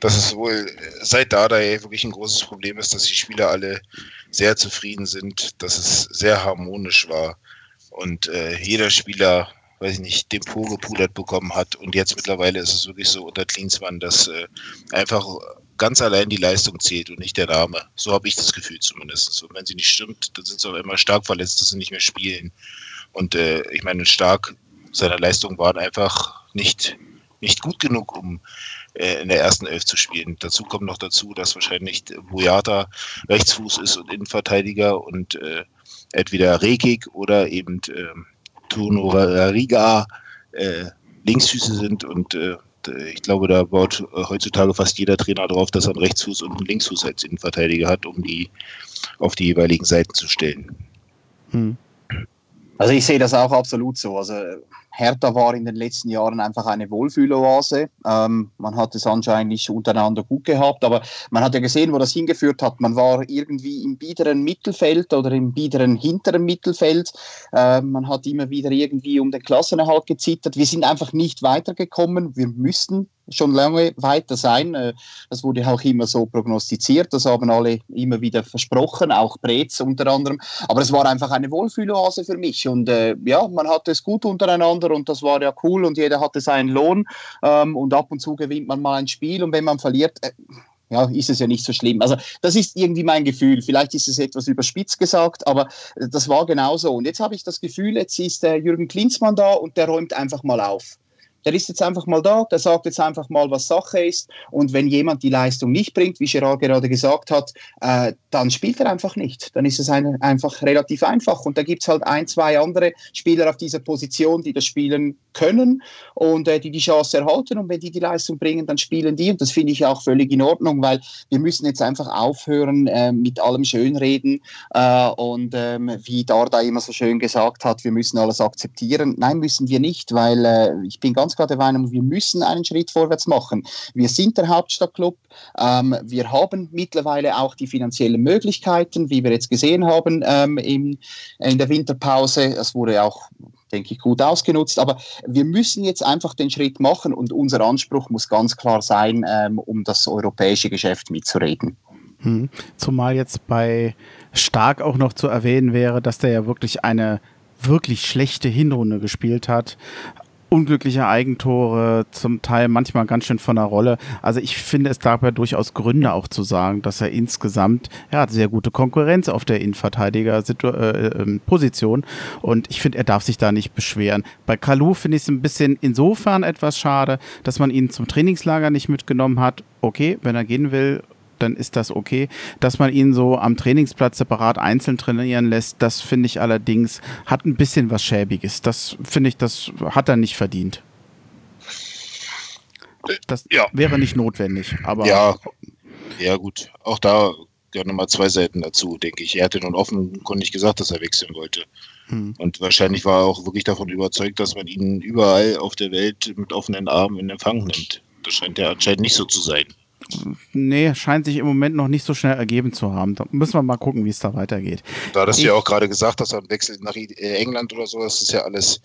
dass es wohl seit Dada wirklich ein großes Problem ist, dass die Spieler alle sehr zufrieden sind, dass es sehr harmonisch war und äh, jeder Spieler, weiß ich nicht, den Po gepudert bekommen hat und jetzt mittlerweile ist es wirklich so unter Klinsmann, dass äh, einfach ganz allein die Leistung zählt und nicht der Name. So habe ich das Gefühl zumindest. Und wenn sie nicht stimmt, dann sind sie auch immer stark verletzt, dass sie nicht mehr spielen. Und äh, ich meine, stark seiner Leistung waren einfach nicht, nicht gut genug, um äh, in der ersten Elf zu spielen. Dazu kommt noch dazu, dass wahrscheinlich Boyata Rechtsfuß ist und Innenverteidiger und äh, entweder Rekik oder eben äh, Tuno Riga äh, Linksfüße sind und äh, ich glaube, da baut heutzutage fast jeder Trainer darauf, dass er einen Rechtsfuß und einen Linksfuß als Innenverteidiger hat, um die auf die jeweiligen Seiten zu stellen. Hm. Also ich sehe das auch absolut so. Also Hertha war in den letzten Jahren einfach eine Wohlfühloase. Ähm, man hat es anscheinend untereinander gut gehabt, aber man hat ja gesehen, wo das hingeführt hat. Man war irgendwie im biederen Mittelfeld oder im biederen hinteren Mittelfeld. Äh, man hat immer wieder irgendwie um den Klassenerhalt gezittert. Wir sind einfach nicht weitergekommen. Wir müssten schon lange weiter sein. Äh, das wurde auch immer so prognostiziert. Das haben alle immer wieder versprochen, auch Brez unter anderem. Aber es war einfach eine Wohlfühloase für mich. Und äh, ja, man hatte es gut untereinander und das war ja cool und jeder hatte seinen Lohn. Ähm, und ab und zu gewinnt man mal ein Spiel und wenn man verliert, äh, ja, ist es ja nicht so schlimm. Also das ist irgendwie mein Gefühl. Vielleicht ist es etwas überspitzt gesagt, aber das war genauso. Und jetzt habe ich das Gefühl, jetzt ist der Jürgen Klinsmann da und der räumt einfach mal auf. Der ist jetzt einfach mal da, der sagt jetzt einfach mal, was Sache ist. Und wenn jemand die Leistung nicht bringt, wie Gerard gerade gesagt hat, äh, dann spielt er einfach nicht. Dann ist es ein, einfach relativ einfach. Und da gibt es halt ein, zwei andere Spieler auf dieser Position, die das spielen können und äh, die die Chance erhalten. Und wenn die die Leistung bringen, dann spielen die. Und das finde ich auch völlig in Ordnung, weil wir müssen jetzt einfach aufhören äh, mit allem Schönreden. Äh, und ähm, wie Darda immer so schön gesagt hat, wir müssen alles akzeptieren. Nein, müssen wir nicht, weil äh, ich bin ganz ganz klar der Meinung, wir müssen einen Schritt vorwärts machen. Wir sind der Hauptstadtclub. Ähm, wir haben mittlerweile auch die finanziellen Möglichkeiten, wie wir jetzt gesehen haben ähm, in, in der Winterpause. Das wurde auch denke ich, gut ausgenutzt. Aber wir müssen jetzt einfach den Schritt machen und unser Anspruch muss ganz klar sein, ähm, um das europäische Geschäft mitzureden. Hm. Zumal jetzt bei Stark auch noch zu erwähnen wäre, dass der ja wirklich eine wirklich schlechte Hinrunde gespielt hat unglückliche Eigentore, zum Teil manchmal ganz schön von der Rolle. Also ich finde es dabei durchaus Gründe auch zu sagen, dass er insgesamt, er hat sehr gute Konkurrenz auf der Innenverteidiger-Position äh, und ich finde, er darf sich da nicht beschweren. Bei Kalu finde ich es ein bisschen insofern etwas schade, dass man ihn zum Trainingslager nicht mitgenommen hat. Okay, wenn er gehen will, dann ist das okay. Dass man ihn so am Trainingsplatz separat einzeln trainieren lässt, das finde ich allerdings, hat ein bisschen was Schäbiges. Das finde ich, das hat er nicht verdient. Das ja. wäre nicht notwendig, aber. Ja, ja, gut. Auch da gehören nochmal zwei Seiten dazu, denke ich. Er hatte nun offenkundig gesagt, dass er wechseln wollte. Hm. Und wahrscheinlich war er auch wirklich davon überzeugt, dass man ihn überall auf der Welt mit offenen Armen in Empfang nimmt. Das scheint ja anscheinend nicht so zu sein. Nee, scheint sich im Moment noch nicht so schnell ergeben zu haben. Da müssen wir mal gucken, wie es da weitergeht. Da hattest du ja auch gerade gesagt, dass er wechselt nach äh, England oder so, das ist ja alles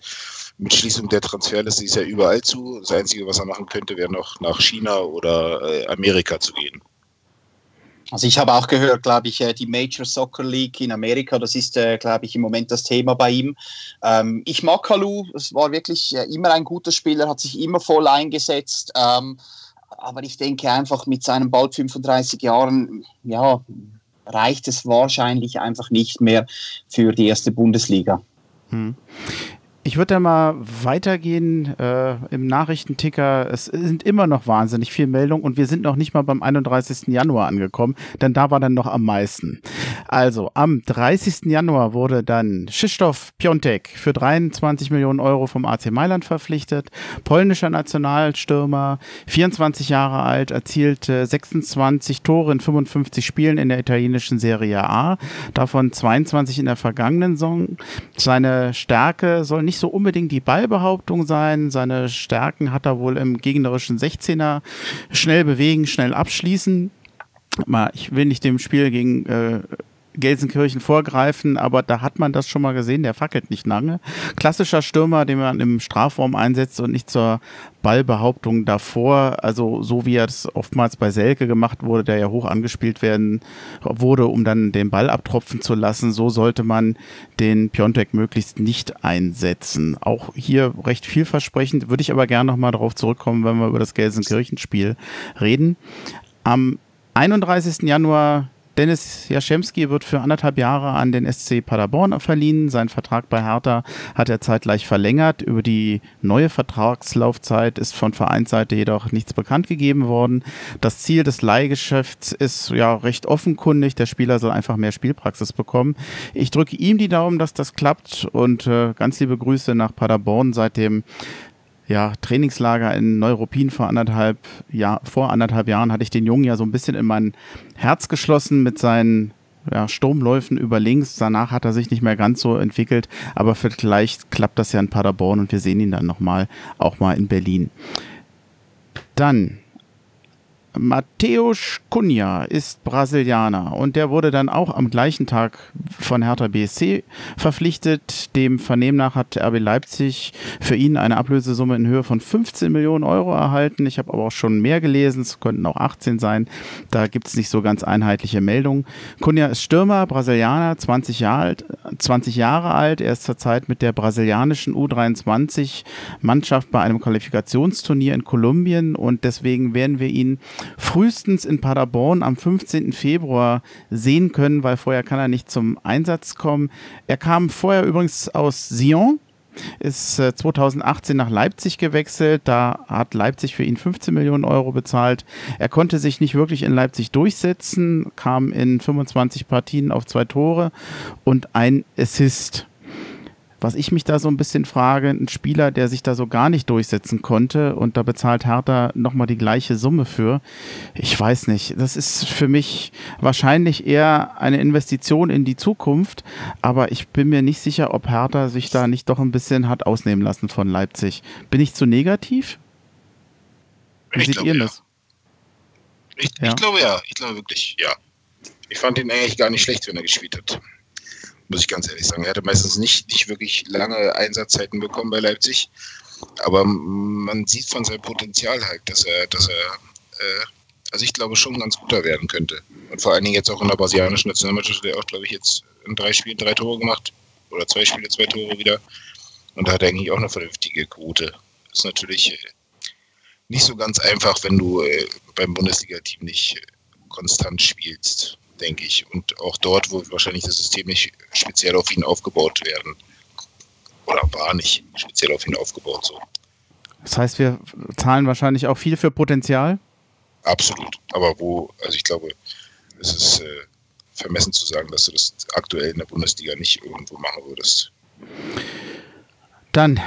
mit Schließung der Transferliste ist ja überall zu. Das Einzige, was er machen könnte, wäre noch nach China oder äh, Amerika zu gehen. Also ich habe auch gehört, glaube ich, äh, die Major Soccer League in Amerika, das ist, glaube ich, im Moment das Thema bei ihm. Ähm, ich mag Kalu, es war wirklich immer ein guter Spieler, hat sich immer voll eingesetzt. Aber ich denke einfach mit seinen bald 35 Jahren, ja, reicht es wahrscheinlich einfach nicht mehr für die erste Bundesliga. Hm. Ich würde da mal weitergehen äh, im Nachrichtenticker. Es sind immer noch wahnsinnig viele Meldungen und wir sind noch nicht mal beim 31. Januar angekommen, denn da war dann noch am meisten. Also am 30. Januar wurde dann Krzysztof Piontek für 23 Millionen Euro vom AC Mailand verpflichtet. Polnischer Nationalstürmer, 24 Jahre alt, erzielte 26 Tore in 55 Spielen in der italienischen Serie A, davon 22 in der vergangenen Saison. Seine Stärke soll nicht nicht so unbedingt die Ballbehauptung sein. Seine Stärken hat er wohl im gegnerischen 16er. Schnell bewegen, schnell abschließen. Ich will nicht dem Spiel gegen äh, Gelsenkirchen vorgreifen, aber da hat man das schon mal gesehen, der fackelt nicht lange. Klassischer Stürmer, den man im Strafraum einsetzt und nicht zur Ballbehauptung davor, also so wie er es oftmals bei Selke gemacht wurde, der ja hoch angespielt werden wurde, um dann den Ball abtropfen zu lassen, so sollte man den Piontek möglichst nicht einsetzen. Auch hier recht vielversprechend, würde ich aber gerne nochmal darauf zurückkommen, wenn wir über das Gelsenkirchen-Spiel reden. Am 31. Januar Dennis Jaschemski wird für anderthalb Jahre an den SC Paderborn verliehen. Sein Vertrag bei Hertha hat er zeitgleich verlängert. Über die neue Vertragslaufzeit ist von Vereinsseite jedoch nichts bekannt gegeben worden. Das Ziel des Leihgeschäfts ist ja recht offenkundig. Der Spieler soll einfach mehr Spielpraxis bekommen. Ich drücke ihm die Daumen, dass das klappt und äh, ganz liebe Grüße nach Paderborn. Seit dem ja, Trainingslager in Neuruppin vor anderthalb, Jahr, vor anderthalb Jahren hatte ich den Jungen ja so ein bisschen in mein Herz geschlossen mit seinen ja, Sturmläufen über links. Danach hat er sich nicht mehr ganz so entwickelt, aber vielleicht klappt das ja in Paderborn und wir sehen ihn dann nochmal, auch mal in Berlin. Dann Mateusz Cunha ist Brasilianer und der wurde dann auch am gleichen Tag von Hertha BSC verpflichtet. Dem Vernehmen nach hat RB Leipzig für ihn eine Ablösesumme in Höhe von 15 Millionen Euro erhalten. Ich habe aber auch schon mehr gelesen, es könnten auch 18 sein. Da gibt es nicht so ganz einheitliche Meldungen. Cunha ist Stürmer, Brasilianer, 20 Jahre alt. 20 Jahre alt. Er ist zurzeit mit der brasilianischen U23-Mannschaft bei einem Qualifikationsturnier in Kolumbien und deswegen werden wir ihn frühestens in Paderborn am 15. Februar sehen können, weil vorher kann er nicht zum Einsatz kommen. Er kam vorher übrigens aus Sion, ist 2018 äh, nach Leipzig gewechselt. Da hat Leipzig für ihn 15 Millionen Euro bezahlt. Er konnte sich nicht wirklich in Leipzig durchsetzen, kam in 25 Partien auf zwei Tore und ein Assist was ich mich da so ein bisschen frage, ein Spieler, der sich da so gar nicht durchsetzen konnte und da bezahlt Hertha nochmal die gleiche Summe für. Ich weiß nicht. Das ist für mich wahrscheinlich eher eine Investition in die Zukunft, aber ich bin mir nicht sicher, ob Hertha sich da nicht doch ein bisschen hat ausnehmen lassen von Leipzig. Bin ich zu negativ? Wie ich seht glaube, ihr das? Ja. Ich, ja. ich glaube ja, ich glaube wirklich, ja. Ich fand ihn eigentlich gar nicht schlecht, wenn er gespielt hat muss ich ganz ehrlich sagen. Er hatte meistens nicht, nicht wirklich lange Einsatzzeiten bekommen bei Leipzig. Aber man sieht von seinem Potenzial halt, dass er, dass er, äh, also ich glaube schon ganz guter werden könnte. Und vor allen Dingen jetzt auch in der brasilianischen Nationalmannschaft hat er auch, glaube ich, jetzt in drei Spielen drei Tore gemacht. Oder zwei Spiele, zwei Tore wieder. Und da hat er eigentlich auch eine vernünftige Quote. Ist natürlich äh, nicht so ganz einfach, wenn du äh, beim Bundesliga-Team nicht konstant spielst denke ich. Und auch dort, wo wahrscheinlich das System nicht speziell auf ihn aufgebaut werden. Oder war nicht speziell auf ihn aufgebaut so. Das heißt, wir zahlen wahrscheinlich auch viel für Potenzial? Absolut. Aber wo, also ich glaube, es ist äh, vermessen zu sagen, dass du das aktuell in der Bundesliga nicht irgendwo machen würdest. Dann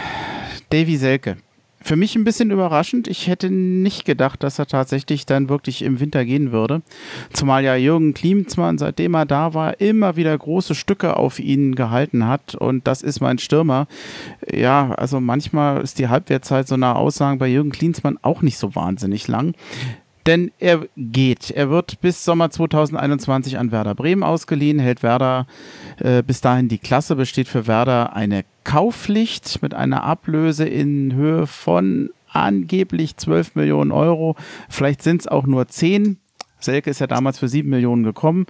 Davy Selke für mich ein bisschen überraschend. Ich hätte nicht gedacht, dass er tatsächlich dann wirklich im Winter gehen würde. Zumal ja Jürgen Klinsmann, seitdem er da war, immer wieder große Stücke auf ihn gehalten hat. Und das ist mein Stürmer. Ja, also manchmal ist die Halbwertzeit so nach Aussagen bei Jürgen Klinsmann auch nicht so wahnsinnig lang denn er geht. Er wird bis Sommer 2021 an Werder Bremen ausgeliehen, hält Werder äh, bis dahin die Klasse, besteht für Werder eine Kaufpflicht mit einer Ablöse in Höhe von angeblich 12 Millionen Euro. Vielleicht sind es auch nur 10. Selke ist ja damals für 7 Millionen gekommen.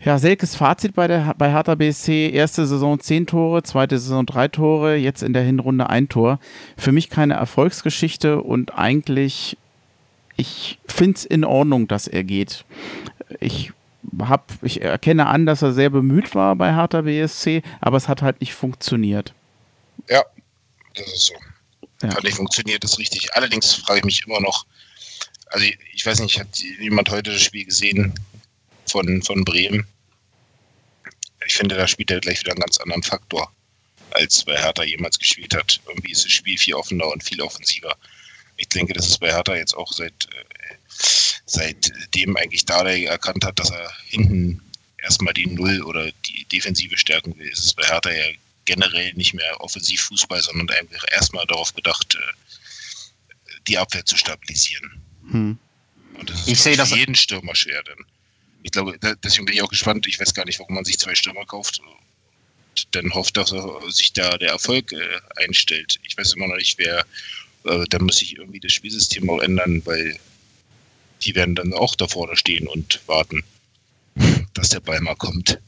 Ja, Selkes Fazit bei, der, bei Hertha BSC, erste Saison 10 Tore, zweite Saison 3 Tore, jetzt in der Hinrunde ein Tor. Für mich keine Erfolgsgeschichte und eigentlich ich finde es in Ordnung, dass er geht. Ich hab, ich erkenne an, dass er sehr bemüht war bei Hertha BSC, aber es hat halt nicht funktioniert. Ja, das ist so. Ja. Hat nicht funktioniert, das ist richtig. Allerdings frage ich mich immer noch, also ich, ich weiß nicht, hat jemand heute das Spiel gesehen von, von Bremen? Ich finde, da spielt er gleich wieder einen ganz anderen Faktor, als bei Hertha jemals gespielt hat. Irgendwie ist das Spiel viel offener und viel offensiver ich denke, das ist bei Hertha jetzt auch seit äh, seitdem eigentlich Dardai erkannt hat, dass er hinten erstmal die Null oder die Defensive stärken will, ist es bei Hertha ja generell nicht mehr Offensivfußball, sondern einfach erstmal darauf gedacht, äh, die Abwehr zu stabilisieren. Hm. Und das ist ich sehe das für jeden Stürmer schwer, denn ich glaube, deswegen bin ich auch gespannt. Ich weiß gar nicht, warum man sich zwei Stürmer kauft und dann hofft, dass sich da der Erfolg äh, einstellt. Ich weiß immer noch nicht, wer äh, dann muss sich irgendwie das Spielsystem auch ändern, weil die werden dann auch da vorne stehen und warten, dass der Ball mal kommt.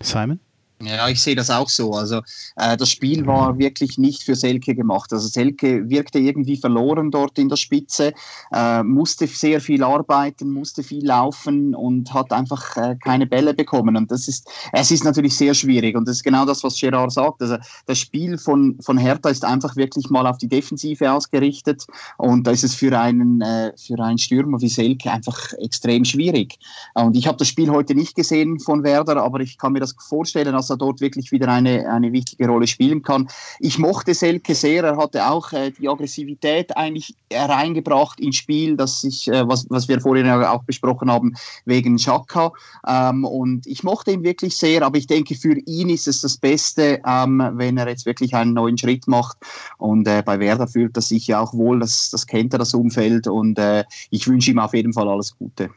Simon? Ja, ich sehe das auch so. Also äh, das Spiel war wirklich nicht für Selke gemacht. Also Selke wirkte irgendwie verloren dort in der Spitze, äh, musste sehr viel arbeiten, musste viel laufen und hat einfach äh, keine Bälle bekommen. Und das ist, es ist natürlich sehr schwierig. Und das ist genau das, was Gerard sagt. Also das Spiel von, von Hertha ist einfach wirklich mal auf die Defensive ausgerichtet. Und da ist es für einen, äh, für einen Stürmer wie Selke einfach extrem schwierig. Und ich habe das Spiel heute nicht gesehen von Werder, aber ich kann mir das vorstellen, dass er dort wirklich wieder eine, eine wichtige Rolle spielen kann. Ich mochte Selke sehr, er hatte auch äh, die Aggressivität eigentlich reingebracht ins Spiel, das ich, äh, was, was wir vorhin auch besprochen haben, wegen Chaka. Ähm, und ich mochte ihn wirklich sehr, aber ich denke, für ihn ist es das Beste, ähm, wenn er jetzt wirklich einen neuen Schritt macht. Und äh, bei Werder fühlt er sich ja auch wohl, das, das kennt er, das Umfeld. Und äh, ich wünsche ihm auf jeden Fall alles Gute.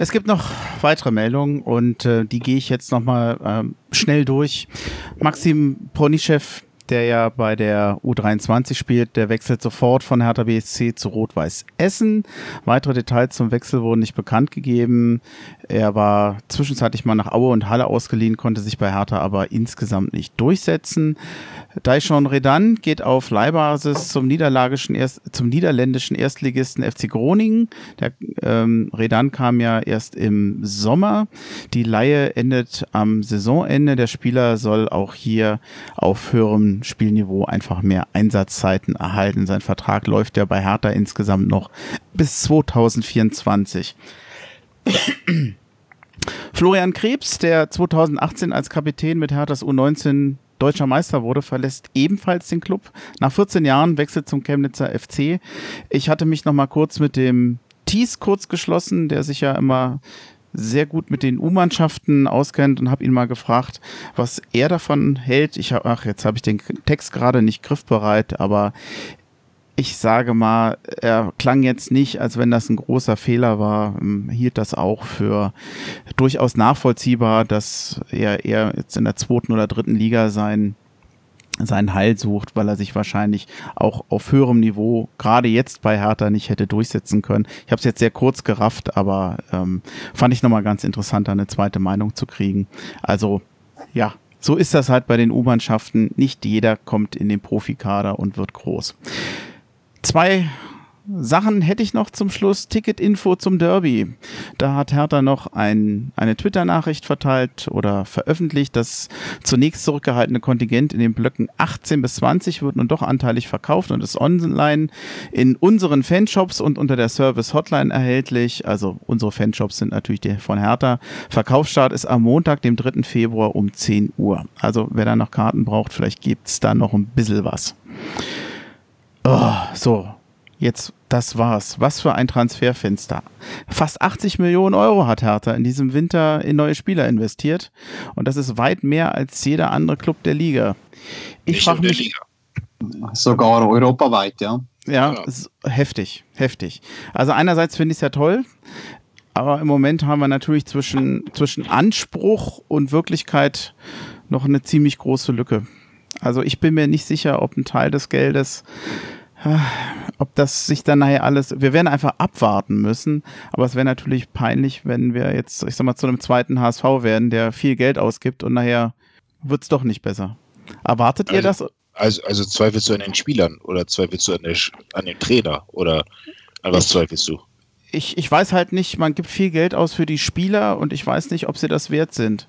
Es gibt noch weitere Meldungen und äh, die gehe ich jetzt nochmal äh, schnell durch. Maxim Ponischew der ja bei der U23 spielt, der wechselt sofort von Hertha BSC zu Rot-Weiß Essen. Weitere Details zum Wechsel wurden nicht bekannt gegeben. Er war zwischenzeitlich mal nach Aue und Halle ausgeliehen, konnte sich bei Hertha aber insgesamt nicht durchsetzen. Daishon Redan geht auf Leihbasis zum, niederländischen, Erst, zum niederländischen Erstligisten FC Groningen. Der ähm, Redan kam ja erst im Sommer. Die Laie endet am Saisonende. Der Spieler soll auch hier auf höherem Spielniveau einfach mehr Einsatzzeiten erhalten. Sein Vertrag läuft ja bei Hertha insgesamt noch bis 2024. Florian Krebs, der 2018 als Kapitän mit Herthas U19 deutscher Meister wurde, verlässt ebenfalls den Club. Nach 14 Jahren wechselt zum Chemnitzer FC. Ich hatte mich noch mal kurz mit dem Thies kurz geschlossen, der sich ja immer sehr gut mit den U-Mannschaften auskennt und habe ihn mal gefragt, was er davon hält. Ich hab, ach, jetzt habe ich den Text gerade nicht griffbereit, aber ich sage mal, er klang jetzt nicht, als wenn das ein großer Fehler war, ähm, hielt das auch für durchaus nachvollziehbar, dass er eher jetzt in der zweiten oder dritten Liga sein seinen Heil sucht, weil er sich wahrscheinlich auch auf höherem Niveau gerade jetzt bei Hertha nicht hätte durchsetzen können. Ich habe es jetzt sehr kurz gerafft, aber ähm, fand ich nochmal ganz interessant, da eine zweite Meinung zu kriegen. Also ja, so ist das halt bei den U-Mannschaften. Nicht jeder kommt in den Profikader und wird groß. Zwei Sachen hätte ich noch zum Schluss. Ticket-Info zum Derby. Da hat Hertha noch ein, eine Twitter-Nachricht verteilt oder veröffentlicht. Das zunächst zurückgehaltene Kontingent in den Blöcken 18 bis 20 wird nun doch anteilig verkauft und ist online in unseren Fanshops und unter der Service-Hotline erhältlich. Also unsere Fanshops sind natürlich die von Hertha. Verkaufsstart ist am Montag, dem 3. Februar um 10 Uhr. Also wer da noch Karten braucht, vielleicht gibt's da noch ein bisschen was. Oh, so, jetzt, das war's. Was für ein Transferfenster. Fast 80 Millionen Euro hat Hertha in diesem Winter in neue Spieler investiert. Und das ist weit mehr als jeder andere Club der Liga. Ich frage mich. Liga. Sogar europaweit, ja. Ja, ja. heftig, heftig. Also einerseits finde ich es ja toll, aber im Moment haben wir natürlich zwischen, zwischen Anspruch und Wirklichkeit noch eine ziemlich große Lücke. Also ich bin mir nicht sicher, ob ein Teil des Geldes, ob das sich dann nachher alles, wir werden einfach abwarten müssen, aber es wäre natürlich peinlich, wenn wir jetzt, ich sag mal, zu einem zweiten HSV werden, der viel Geld ausgibt und nachher wird es doch nicht besser. Erwartet also, ihr das? Also, also zweifelst du an den Spielern oder zweifelst du an, der, an den Trainer oder an was ich, zweifelst du? Ich, ich weiß halt nicht, man gibt viel Geld aus für die Spieler und ich weiß nicht, ob sie das wert sind.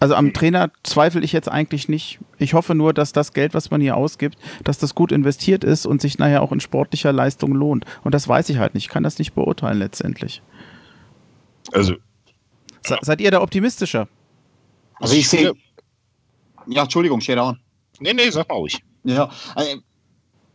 Also am Trainer zweifle ich jetzt eigentlich nicht. Ich hoffe nur, dass das Geld, was man hier ausgibt, dass das gut investiert ist und sich nachher auch in sportlicher Leistung lohnt. Und das weiß ich halt nicht. Ich kann das nicht beurteilen letztendlich. Also. Se seid ihr da optimistischer? Also ich sehe. Ja, Entschuldigung, Geran. Nee, nee, sag mal ruhig. Ja, also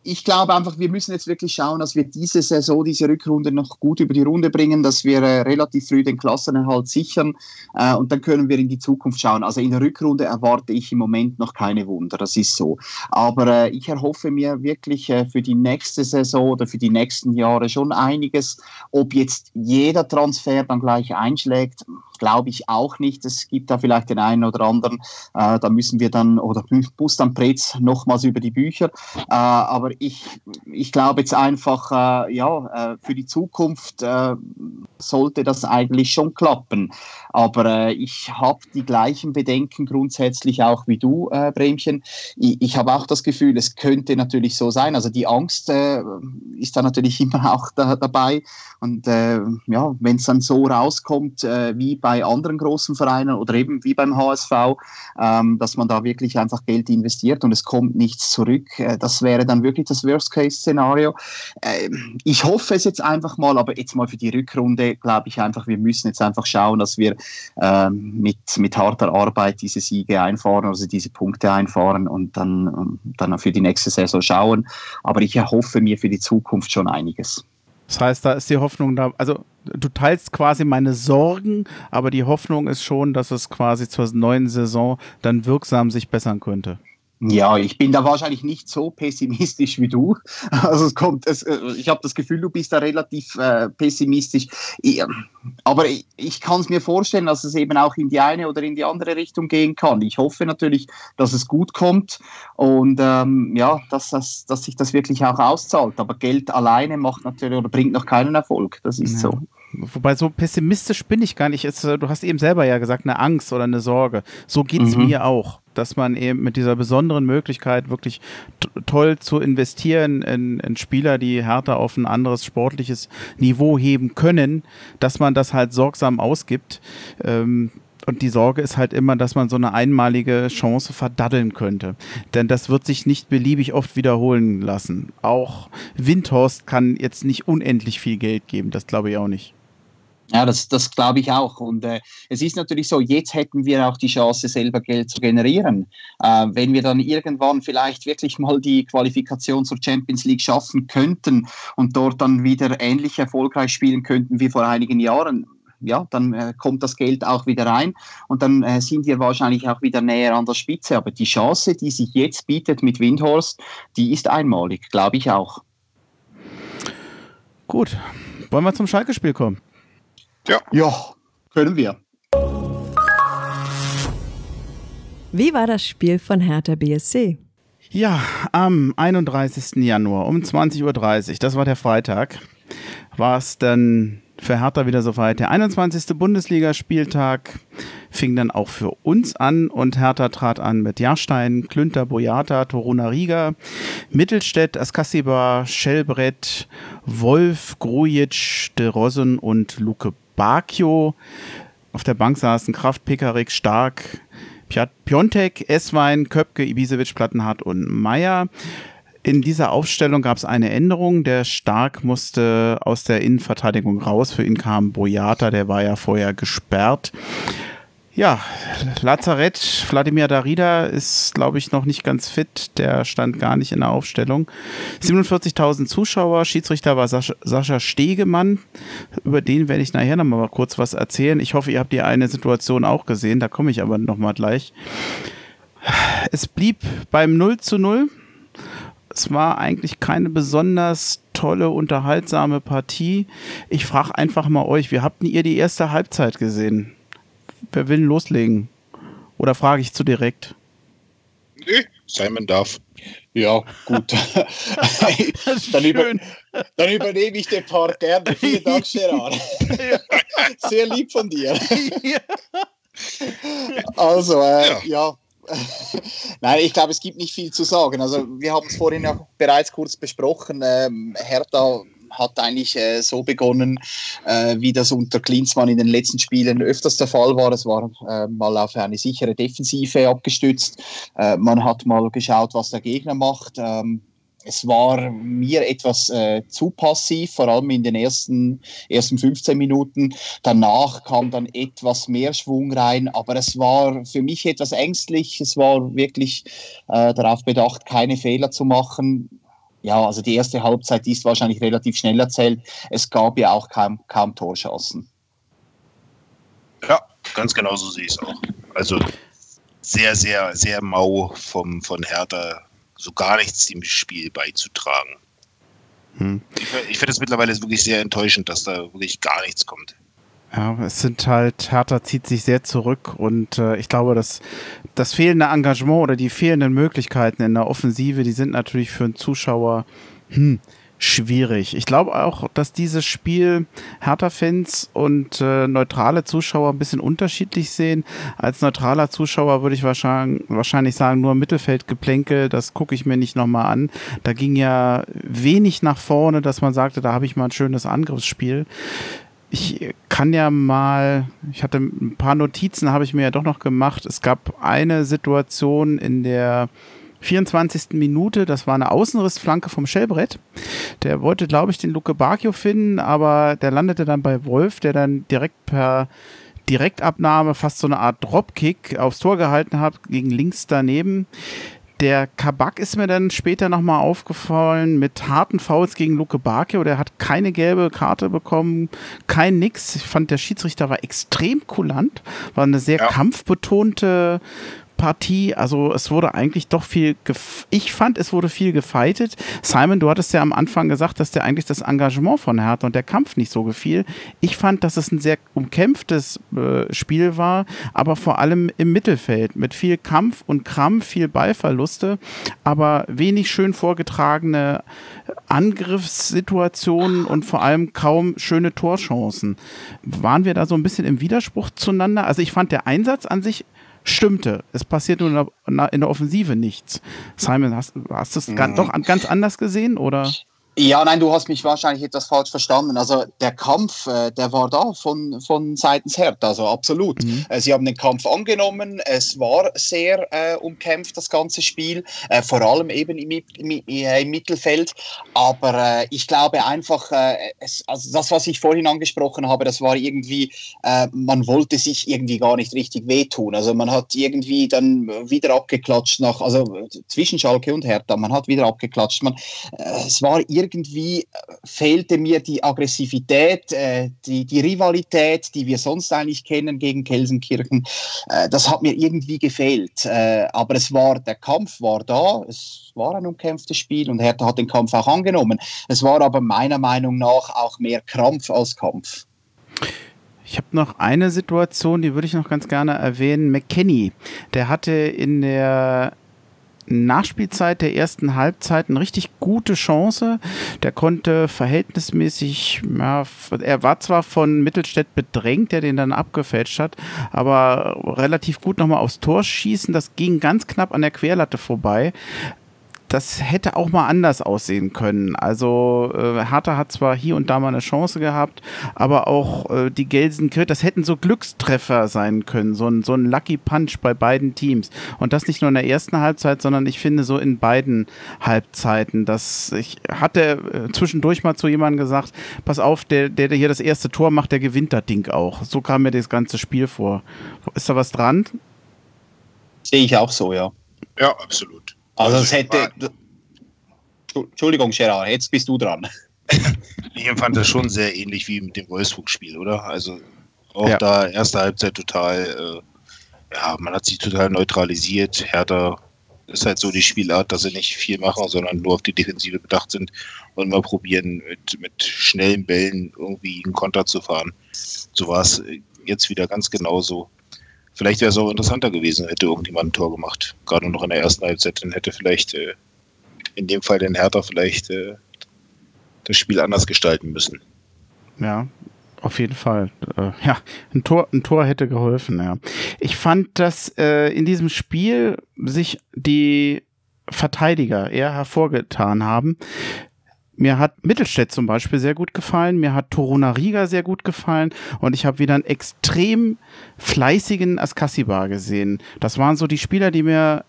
ich glaube einfach, wir müssen jetzt wirklich schauen, dass wir diese Saison, diese Rückrunde noch gut über die Runde bringen, dass wir äh, relativ früh den Klassenerhalt sichern äh, und dann können wir in die Zukunft schauen. Also in der Rückrunde erwarte ich im Moment noch keine Wunder, das ist so. Aber äh, ich erhoffe mir wirklich äh, für die nächste Saison oder für die nächsten Jahre schon einiges. Ob jetzt jeder Transfer dann gleich einschlägt, glaube ich auch nicht. Es gibt da vielleicht den einen oder anderen, äh, da müssen wir dann, oder muss dann Pretz nochmals über die Bücher. Äh, aber ich, ich glaube jetzt einfach, äh, ja, äh, für die Zukunft äh, sollte das eigentlich schon klappen. Aber äh, ich habe die gleichen Bedenken grundsätzlich auch wie du, äh, Bremchen. Ich, ich habe auch das Gefühl, es könnte natürlich so sein. Also die Angst äh, ist da natürlich immer auch da, dabei. Und äh, ja, wenn es dann so rauskommt, äh, wie bei anderen großen Vereinen oder eben wie beim HSV, ähm, dass man da wirklich einfach Geld investiert und es kommt nichts zurück. Äh, das wäre dann wirklich das Worst-Case-Szenario. Äh, ich hoffe es jetzt einfach mal, aber jetzt mal für die Rückrunde glaube ich einfach, wir müssen jetzt einfach schauen, dass wir mit, mit harter Arbeit diese Siege einfahren, also diese Punkte einfahren und dann, dann für die nächste Saison schauen. Aber ich erhoffe mir für die Zukunft schon einiges. Das heißt, da ist die Hoffnung da, also du teilst quasi meine Sorgen, aber die Hoffnung ist schon, dass es quasi zur neuen Saison dann wirksam sich bessern könnte. Ja, ich bin da wahrscheinlich nicht so pessimistisch wie du. Also es kommt, es, äh, ich habe das Gefühl, du bist da relativ äh, pessimistisch. Ich, aber ich, ich kann es mir vorstellen, dass es eben auch in die eine oder in die andere Richtung gehen kann. Ich hoffe natürlich, dass es gut kommt und ähm, ja, dass, das, dass sich das wirklich auch auszahlt. Aber Geld alleine macht natürlich oder bringt noch keinen Erfolg. Das ist ja. so. Wobei so pessimistisch bin ich gar nicht. Jetzt, äh, du hast eben selber ja gesagt, eine Angst oder eine Sorge. So geht es mhm. mir auch, dass man eben mit dieser besonderen Möglichkeit wirklich toll zu investieren in, in Spieler, die härter auf ein anderes sportliches Niveau heben können, dass man das halt sorgsam ausgibt. Ähm, und die Sorge ist halt immer, dass man so eine einmalige Chance verdaddeln könnte. Denn das wird sich nicht beliebig oft wiederholen lassen. Auch Windhorst kann jetzt nicht unendlich viel Geld geben, das glaube ich auch nicht. Ja, das, das glaube ich auch. Und äh, es ist natürlich so, jetzt hätten wir auch die Chance, selber Geld zu generieren. Äh, wenn wir dann irgendwann vielleicht wirklich mal die Qualifikation zur Champions League schaffen könnten und dort dann wieder ähnlich erfolgreich spielen könnten wie vor einigen Jahren, ja, dann äh, kommt das Geld auch wieder rein und dann äh, sind wir wahrscheinlich auch wieder näher an der Spitze. Aber die Chance, die sich jetzt bietet mit Windhorst, die ist einmalig, glaube ich auch. Gut, wollen wir zum Schalke-Spiel kommen? Ja. Ja, können wir. Wie war das Spiel von Hertha BSC? Ja, am 31. Januar um 20.30 Uhr, das war der Freitag, war es dann für Hertha wieder soweit. Der 21. Bundesligaspieltag fing dann auch für uns an und Hertha trat an mit Jahrstein, Klünter, Boyata, Toruna Riga, Mittelstädt, Askasiba, Schellbrett, Wolf, Grujic, De Rosen und Luke Bakio. Auf der Bank saßen Kraft, Pekarik, Stark, Piontek, Esswein, Köpke, Ibisevic, Plattenhardt und Meier. In dieser Aufstellung gab es eine Änderung. Der Stark musste aus der Innenverteidigung raus. Für ihn kam Boyata, der war ja vorher gesperrt. Ja, Lazarett, Wladimir Darida ist, glaube ich, noch nicht ganz fit. Der stand gar nicht in der Aufstellung. 47.000 Zuschauer. Schiedsrichter war Sascha, Sascha Stegemann. Über den werde ich nachher noch mal kurz was erzählen. Ich hoffe, ihr habt die eine Situation auch gesehen. Da komme ich aber noch mal gleich. Es blieb beim 0 zu 0. Es war eigentlich keine besonders tolle, unterhaltsame Partie. Ich frage einfach mal euch, wie habt ihr die erste Halbzeit gesehen? Wer will loslegen? Oder frage ich zu direkt? Nee, Simon darf. Ja, gut. dann, über, dann, übernehme ich den Part gerne. Vielen Dank, Gerard. Sehr lieb von dir. Also, äh, ja. ja. Nein, ich glaube, es gibt nicht viel zu sagen. Also, wir haben es vorhin ja bereits kurz besprochen. Ähm, Hertha hat eigentlich äh, so begonnen, äh, wie das unter Klinsmann in den letzten Spielen öfters der Fall war. Es war äh, mal auf eine sichere Defensive abgestützt. Äh, man hat mal geschaut, was der Gegner macht. Ähm, es war mir etwas äh, zu passiv, vor allem in den ersten, ersten 15 Minuten. Danach kam dann etwas mehr Schwung rein, aber es war für mich etwas ängstlich. Es war wirklich äh, darauf bedacht, keine Fehler zu machen ja, also die erste Halbzeit ist wahrscheinlich relativ schnell erzählt. Es gab ja auch kaum, kaum Torschancen. Ja, ganz genau so sehe ich es auch. Also sehr, sehr, sehr mau vom, von Hertha, so gar nichts dem Spiel beizutragen. Hm. Ich, ich finde es mittlerweile wirklich sehr enttäuschend, dass da wirklich gar nichts kommt. Ja, es sind halt, Hertha zieht sich sehr zurück und äh, ich glaube, dass das fehlende Engagement oder die fehlenden Möglichkeiten in der Offensive, die sind natürlich für einen Zuschauer hm, schwierig. Ich glaube auch, dass dieses Spiel Hertha-Fans und äh, neutrale Zuschauer ein bisschen unterschiedlich sehen. Als neutraler Zuschauer würde ich wahrscheinlich, wahrscheinlich sagen, nur Mittelfeldgeplänkel, das gucke ich mir nicht nochmal an. Da ging ja wenig nach vorne, dass man sagte, da habe ich mal ein schönes Angriffsspiel ich kann ja mal, ich hatte ein paar Notizen, habe ich mir ja doch noch gemacht. Es gab eine Situation in der 24. Minute, das war eine Außenrissflanke vom Schellbrett. Der wollte, glaube ich, den Luke Bacchio finden, aber der landete dann bei Wolf, der dann direkt per Direktabnahme fast so eine Art Dropkick aufs Tor gehalten hat, gegen links daneben. Der Kabak ist mir dann später nochmal aufgefallen mit harten Fouls gegen Luke Bakio. Der hat keine gelbe Karte bekommen, kein Nix. Ich fand, der Schiedsrichter war extrem kulant, war eine sehr ja. kampfbetonte Partie. Also es wurde eigentlich doch viel, ich fand, es wurde viel gefeitet. Simon, du hattest ja am Anfang gesagt, dass der eigentlich das Engagement von Hertha und der Kampf nicht so gefiel. Ich fand, dass es ein sehr umkämpftes äh, Spiel war, aber vor allem im Mittelfeld mit viel Kampf und Krampf, viel Ballverluste, aber wenig schön vorgetragene Angriffssituationen und vor allem kaum schöne Torchancen. Waren wir da so ein bisschen im Widerspruch zueinander? Also ich fand der Einsatz an sich stimmte. Es passiert nur in der, Offensive nichts. Simon, hast, hast du es mhm. doch ganz anders gesehen oder? Ja, nein, du hast mich wahrscheinlich etwas falsch verstanden. Also der Kampf, äh, der war da von, von seitens Hertha, also absolut. Mhm. Äh, sie haben den Kampf angenommen, es war sehr äh, umkämpft, das ganze Spiel, äh, vor allem eben im, im, im Mittelfeld. Aber äh, ich glaube einfach, äh, es, also das, was ich vorhin angesprochen habe, das war irgendwie, man wollte sich irgendwie gar nicht richtig wehtun. Also man hat irgendwie dann wieder abgeklatscht nach, also zwischen Schalke und Hertha, man hat wieder abgeklatscht. Man, es war irgendwie irgendwie äh, fehlte mir die Aggressivität, äh, die, die Rivalität, die wir sonst eigentlich kennen gegen Kelsenkirchen. Äh, das hat mir irgendwie gefehlt. Äh, aber es war, der Kampf war da, es war ein umkämpftes Spiel und Hertha hat den Kampf auch angenommen. Es war aber meiner Meinung nach auch mehr Krampf als Kampf. Ich habe noch eine Situation, die würde ich noch ganz gerne erwähnen. McKenny, der hatte in der Nachspielzeit der ersten Halbzeit eine richtig gute Chance. Der konnte verhältnismäßig, ja, er war zwar von Mittelstädt bedrängt, der den dann abgefälscht hat, aber relativ gut nochmal aufs Tor schießen. Das ging ganz knapp an der Querlatte vorbei das hätte auch mal anders aussehen können. Also äh, Hertha hat zwar hier und da mal eine Chance gehabt, aber auch äh, die Gelsenkirchen, das hätten so Glückstreffer sein können, so ein, so ein Lucky Punch bei beiden Teams. Und das nicht nur in der ersten Halbzeit, sondern ich finde so in beiden Halbzeiten. Das, ich hatte äh, zwischendurch mal zu jemandem gesagt, pass auf, der, der hier das erste Tor macht, der gewinnt das Ding auch. So kam mir das ganze Spiel vor. Ist da was dran? Sehe ich auch so, ja. Ja, absolut. Also, es hätte. Entschuldigung, Gerard, jetzt bist du dran. ich empfand das schon sehr ähnlich wie mit dem Wolfsburg-Spiel, oder? Also auch ja. da erste Halbzeit total, äh, ja, man hat sich total neutralisiert. Hertha ist halt so die Spielart, dass sie nicht viel machen, sondern nur auf die Defensive bedacht sind und mal probieren, mit, mit schnellen Bällen irgendwie einen Konter zu fahren. So war es jetzt wieder ganz genauso. Vielleicht wäre es auch interessanter gewesen, hätte irgendjemand ein Tor gemacht. Gerade noch in der ersten Halbzeit, dann hätte vielleicht äh, in dem Fall den Hertha vielleicht äh, das Spiel anders gestalten müssen. Ja, auf jeden Fall. Äh, ja, ein Tor, ein Tor hätte geholfen, ja. Ich fand, dass äh, in diesem Spiel sich die Verteidiger eher hervorgetan haben. Mir hat Mittelstädt zum Beispiel sehr gut gefallen, mir hat Toruna Riga sehr gut gefallen und ich habe wieder einen extrem fleißigen Askasibar gesehen. Das waren so die Spieler, die mir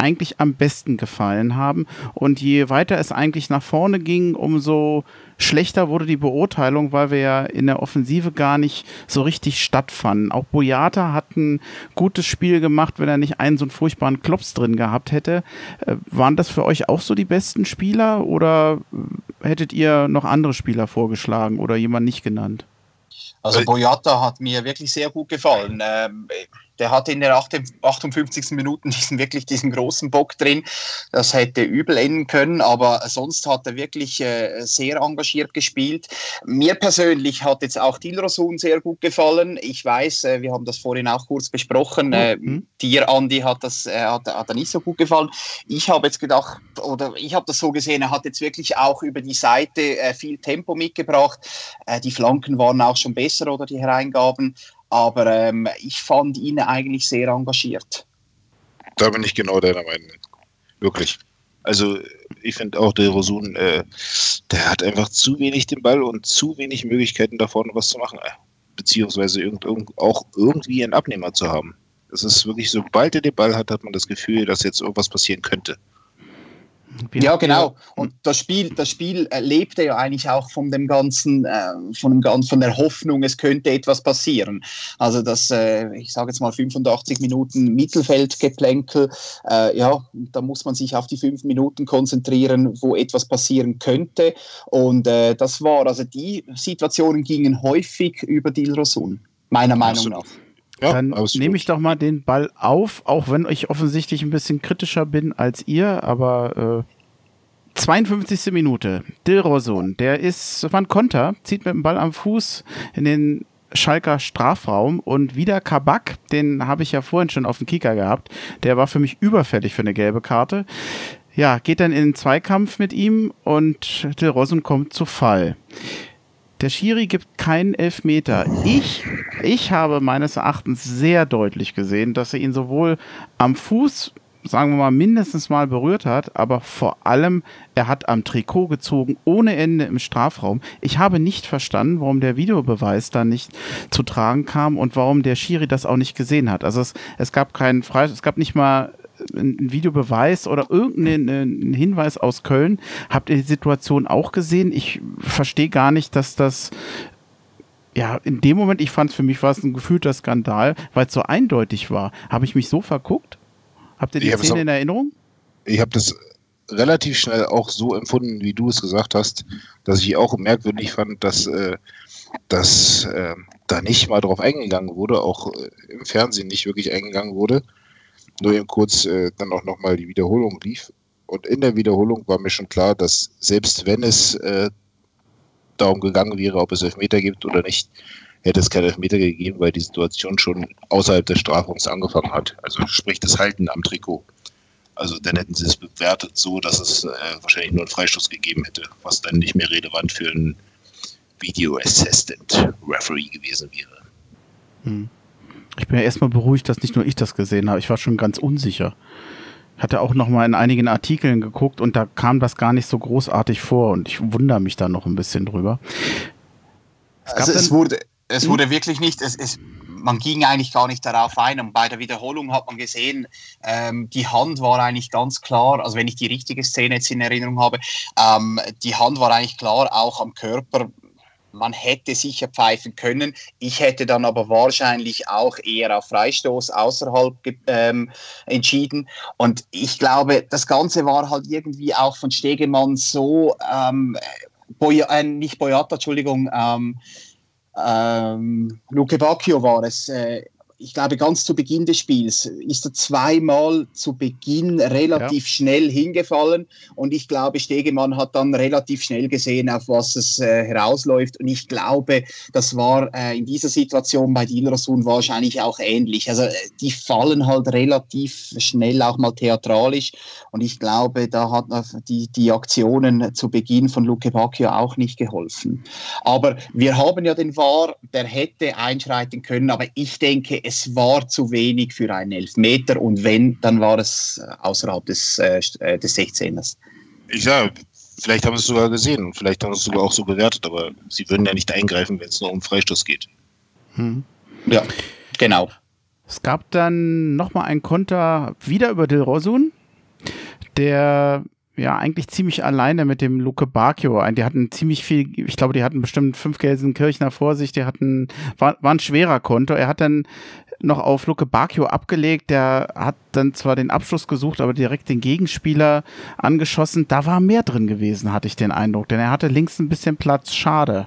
eigentlich am besten gefallen haben. Und je weiter es eigentlich nach vorne ging, umso schlechter wurde die Beurteilung, weil wir ja in der Offensive gar nicht so richtig stattfanden. Auch Boyata hat ein gutes Spiel gemacht, wenn er nicht einen so einen furchtbaren Klops drin gehabt hätte. Äh, waren das für euch auch so die besten Spieler oder hättet ihr noch andere Spieler vorgeschlagen oder jemand nicht genannt? Also Boyata hat mir wirklich sehr gut gefallen. Ähm, der hat in der 58. Minute diesen wirklich diesen großen Bock drin. Das hätte übel enden können, aber sonst hat er wirklich äh, sehr engagiert gespielt. Mir persönlich hat jetzt auch Dilrosun sehr gut gefallen. Ich weiß, äh, wir haben das vorhin auch kurz besprochen. Äh, mhm. Dir, Andi, hat das äh, hat, hat er nicht so gut gefallen. Ich habe jetzt gedacht, oder ich habe das so gesehen, er hat jetzt wirklich auch über die Seite äh, viel Tempo mitgebracht. Die Flanken waren auch schon besser oder die Hereingaben. Aber ähm, ich fand ihn eigentlich sehr engagiert. Da bin ich genau deiner Meinung. Wirklich. Also ich finde auch der Rosun, äh, der hat einfach zu wenig den Ball und zu wenig Möglichkeiten da vorne was zu machen. Beziehungsweise irgend, irgend, auch irgendwie einen Abnehmer zu haben. Es ist wirklich, sobald er den Ball hat, hat man das Gefühl, dass jetzt irgendwas passieren könnte. Ja, genau. Und das Spiel, das Spiel lebte ja eigentlich auch von dem ganzen, äh, von dem von der Hoffnung, es könnte etwas passieren. Also das, äh, ich sage jetzt mal 85 Minuten Mittelfeldgeplänkel. Äh, ja, da muss man sich auf die fünf Minuten konzentrieren, wo etwas passieren könnte. Und äh, das war, also die Situationen gingen häufig über Dilrosun, meiner Meinung nach. Ja, Dann nehme ich doch mal den Ball auf, auch wenn ich offensichtlich ein bisschen kritischer bin als ihr, aber äh, 52. Minute. Dilrosun, der ist, ein Konter, zieht mit dem Ball am Fuß in den Schalker Strafraum und wieder Kabak, den habe ich ja vorhin schon auf dem Kicker gehabt, der war für mich überfällig für eine gelbe Karte. Ja, geht dann in den Zweikampf mit ihm und Dilrosun kommt zu Fall. Der Schiri gibt keinen Elfmeter. Ich, ich habe meines Erachtens sehr deutlich gesehen, dass er ihn sowohl am Fuß, sagen wir mal, mindestens mal berührt hat, aber vor allem, er hat am Trikot gezogen, ohne Ende im Strafraum. Ich habe nicht verstanden, warum der Videobeweis da nicht zu tragen kam und warum der Schiri das auch nicht gesehen hat. Also es, es gab keinen Freis, es gab nicht mal ein Videobeweis oder irgendeinen Hinweis aus Köln. Habt ihr die Situation auch gesehen? Ich verstehe gar nicht, dass das ja, in dem Moment, ich fand es für mich war es ein gefühlter Skandal, weil es so eindeutig war. Habe ich mich so verguckt? Habt ihr die Szene auch, in Erinnerung? Ich habe das relativ schnell auch so empfunden, wie du es gesagt hast, dass ich auch merkwürdig fand, dass, äh, dass äh, da nicht mal drauf eingegangen wurde, auch äh, im Fernsehen nicht wirklich eingegangen wurde nur eben kurz äh, dann auch nochmal die Wiederholung lief. Und in der Wiederholung war mir schon klar, dass selbst wenn es äh, darum gegangen wäre, ob es Elfmeter gibt oder nicht, hätte es keine Elfmeter gegeben, weil die Situation schon außerhalb des Strafraums angefangen hat. Also sprich das Halten am Trikot. Also dann hätten sie es bewertet so, dass es äh, wahrscheinlich nur einen Freistoß gegeben hätte, was dann nicht mehr relevant für einen Video Assistant Referee gewesen wäre. Hm. Ich bin ja erstmal beruhigt, dass nicht nur ich das gesehen habe. Ich war schon ganz unsicher. Ich hatte auch noch mal in einigen Artikeln geguckt und da kam das gar nicht so großartig vor und ich wundere mich da noch ein bisschen drüber. Es, also es wurde, es wurde wirklich nicht, es, es, man ging eigentlich gar nicht darauf ein und bei der Wiederholung hat man gesehen, ähm, die Hand war eigentlich ganz klar, also wenn ich die richtige Szene jetzt in Erinnerung habe, ähm, die Hand war eigentlich klar auch am Körper man hätte sicher pfeifen können. Ich hätte dann aber wahrscheinlich auch eher auf Freistoß außerhalb ähm, entschieden. Und ich glaube, das Ganze war halt irgendwie auch von Stegemann so, ähm, Boy äh, nicht Boyata, Entschuldigung, ähm, ähm, Luke Bacchio war es, äh, ich glaube, ganz zu Beginn des Spiels ist er zweimal zu Beginn relativ ja. schnell hingefallen und ich glaube, Stegemann hat dann relativ schnell gesehen, auf was es äh, herausläuft und ich glaube, das war äh, in dieser Situation bei Dilrosun wahrscheinlich auch ähnlich. Also äh, die fallen halt relativ schnell auch mal theatralisch und ich glaube, da hat die, die Aktionen zu Beginn von Luke Bacchio auch nicht geholfen. Aber wir haben ja den VAR, der hätte einschreiten können, aber ich denke, es war zu wenig für einen Elfmeter und wenn, dann war es äh, außerhalb des, äh, äh des 16ers. Ich sage, vielleicht haben sie es sogar gesehen und vielleicht haben sie es sogar auch so bewertet, aber sie würden ja nicht eingreifen, wenn es nur um Freistoß geht. Hm. Ja, genau. Es gab dann nochmal ein Konter wieder über Del Rosun, der ja eigentlich ziemlich alleine mit dem Luke Bacchio. Die hatten ziemlich viel, ich glaube, die hatten bestimmt fünf Gelsenkirchener vor sich, die hatten, war, war ein schwerer Konto. Er hat dann noch auf Luke Bacchio abgelegt, der hat dann zwar den Abschluss gesucht, aber direkt den Gegenspieler angeschossen. Da war mehr drin gewesen, hatte ich den Eindruck, denn er hatte links ein bisschen Platz. Schade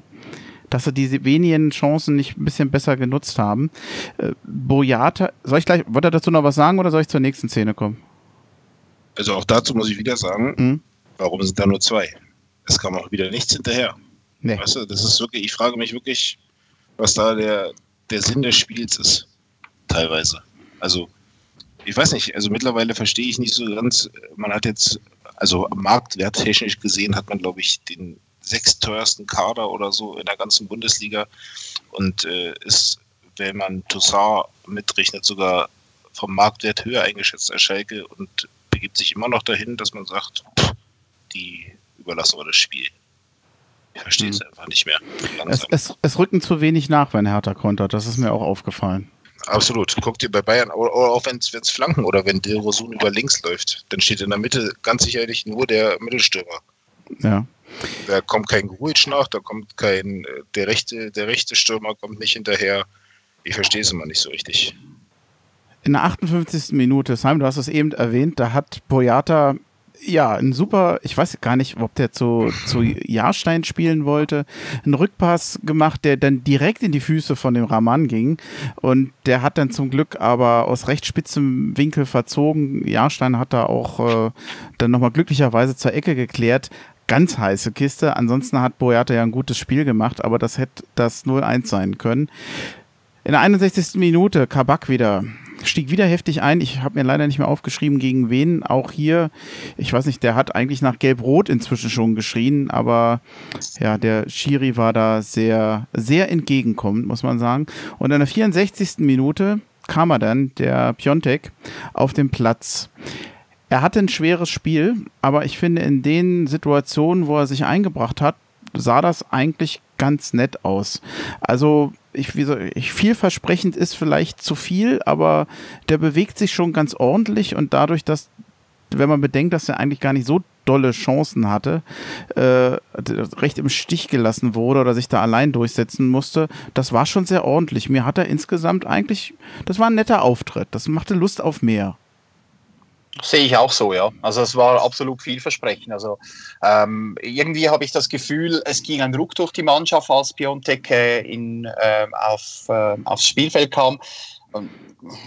dass sie diese wenigen Chancen nicht ein bisschen besser genutzt haben. Äh, Boyata, soll ich gleich, wollt ihr dazu noch was sagen oder soll ich zur nächsten Szene kommen? Also auch dazu muss ich wieder sagen, mhm. warum sind da nur zwei? Es kam auch wieder nichts hinterher. Nee. Weißt du, das ist wirklich, ich frage mich wirklich, was da der, der Sinn des Spiels ist. Teilweise. Also, ich weiß nicht, also mittlerweile verstehe ich nicht so ganz, man hat jetzt, also marktwerttechnisch gesehen hat man, glaube ich, den sechsteuersten Kader oder so in der ganzen Bundesliga und äh, ist, wenn man Toussaint mitrechnet, sogar vom Marktwert höher eingeschätzt als Schalke und begibt sich immer noch dahin, dass man sagt, pff, die überlassen wir das Spiel. Ich verstehe es hm. einfach nicht mehr. Es, es, es, rücken zu wenig nach, wenn Hertha kontert. Das ist mir auch aufgefallen. Absolut. Guck dir bei Bayern, oder auch wenn es Flanken oder wenn Del Rosun über links läuft, dann steht in der Mitte ganz sicherlich nur der Mittelstürmer. Ja. Da kommt kein Gruitsch nach, da kommt kein, der rechte, der rechte Stürmer kommt nicht hinterher. Ich verstehe es immer nicht so richtig. In der 58. Minute, Simon, du hast es eben erwähnt, da hat Boyata ja, ein super, ich weiß gar nicht, ob der zu, zu Jahrstein spielen wollte, einen Rückpass gemacht, der dann direkt in die Füße von dem Raman ging. Und der hat dann zum Glück aber aus recht spitzem Winkel verzogen. Jahrstein hat da auch äh, dann nochmal glücklicherweise zur Ecke geklärt. Ganz heiße Kiste. Ansonsten hat Boyata ja ein gutes Spiel gemacht, aber das hätte das 0-1 sein können. In der 61. Minute Kabak wieder stieg wieder heftig ein. Ich habe mir leider nicht mehr aufgeschrieben, gegen wen. Auch hier, ich weiß nicht, der hat eigentlich nach Gelb-Rot inzwischen schon geschrien, aber ja, der Schiri war da sehr, sehr entgegenkommend, muss man sagen. Und in der 64. Minute kam er dann, der Piontek, auf den Platz. Er hatte ein schweres Spiel, aber ich finde, in den Situationen, wo er sich eingebracht hat, sah das eigentlich ganz nett aus. Also ich, wie so, ich, vielversprechend ist vielleicht zu viel, aber der bewegt sich schon ganz ordentlich und dadurch, dass, wenn man bedenkt, dass er eigentlich gar nicht so dolle Chancen hatte, äh, recht im Stich gelassen wurde oder sich da allein durchsetzen musste, das war schon sehr ordentlich. Mir hat er insgesamt eigentlich, das war ein netter Auftritt. Das machte Lust auf mehr. Sehe ich auch so, ja. Also es war absolut vielversprechend. Also ähm, irgendwie habe ich das Gefühl, es ging ein Ruck durch die Mannschaft, als Piontek äh, in, äh, auf, äh, aufs Spielfeld kam. Und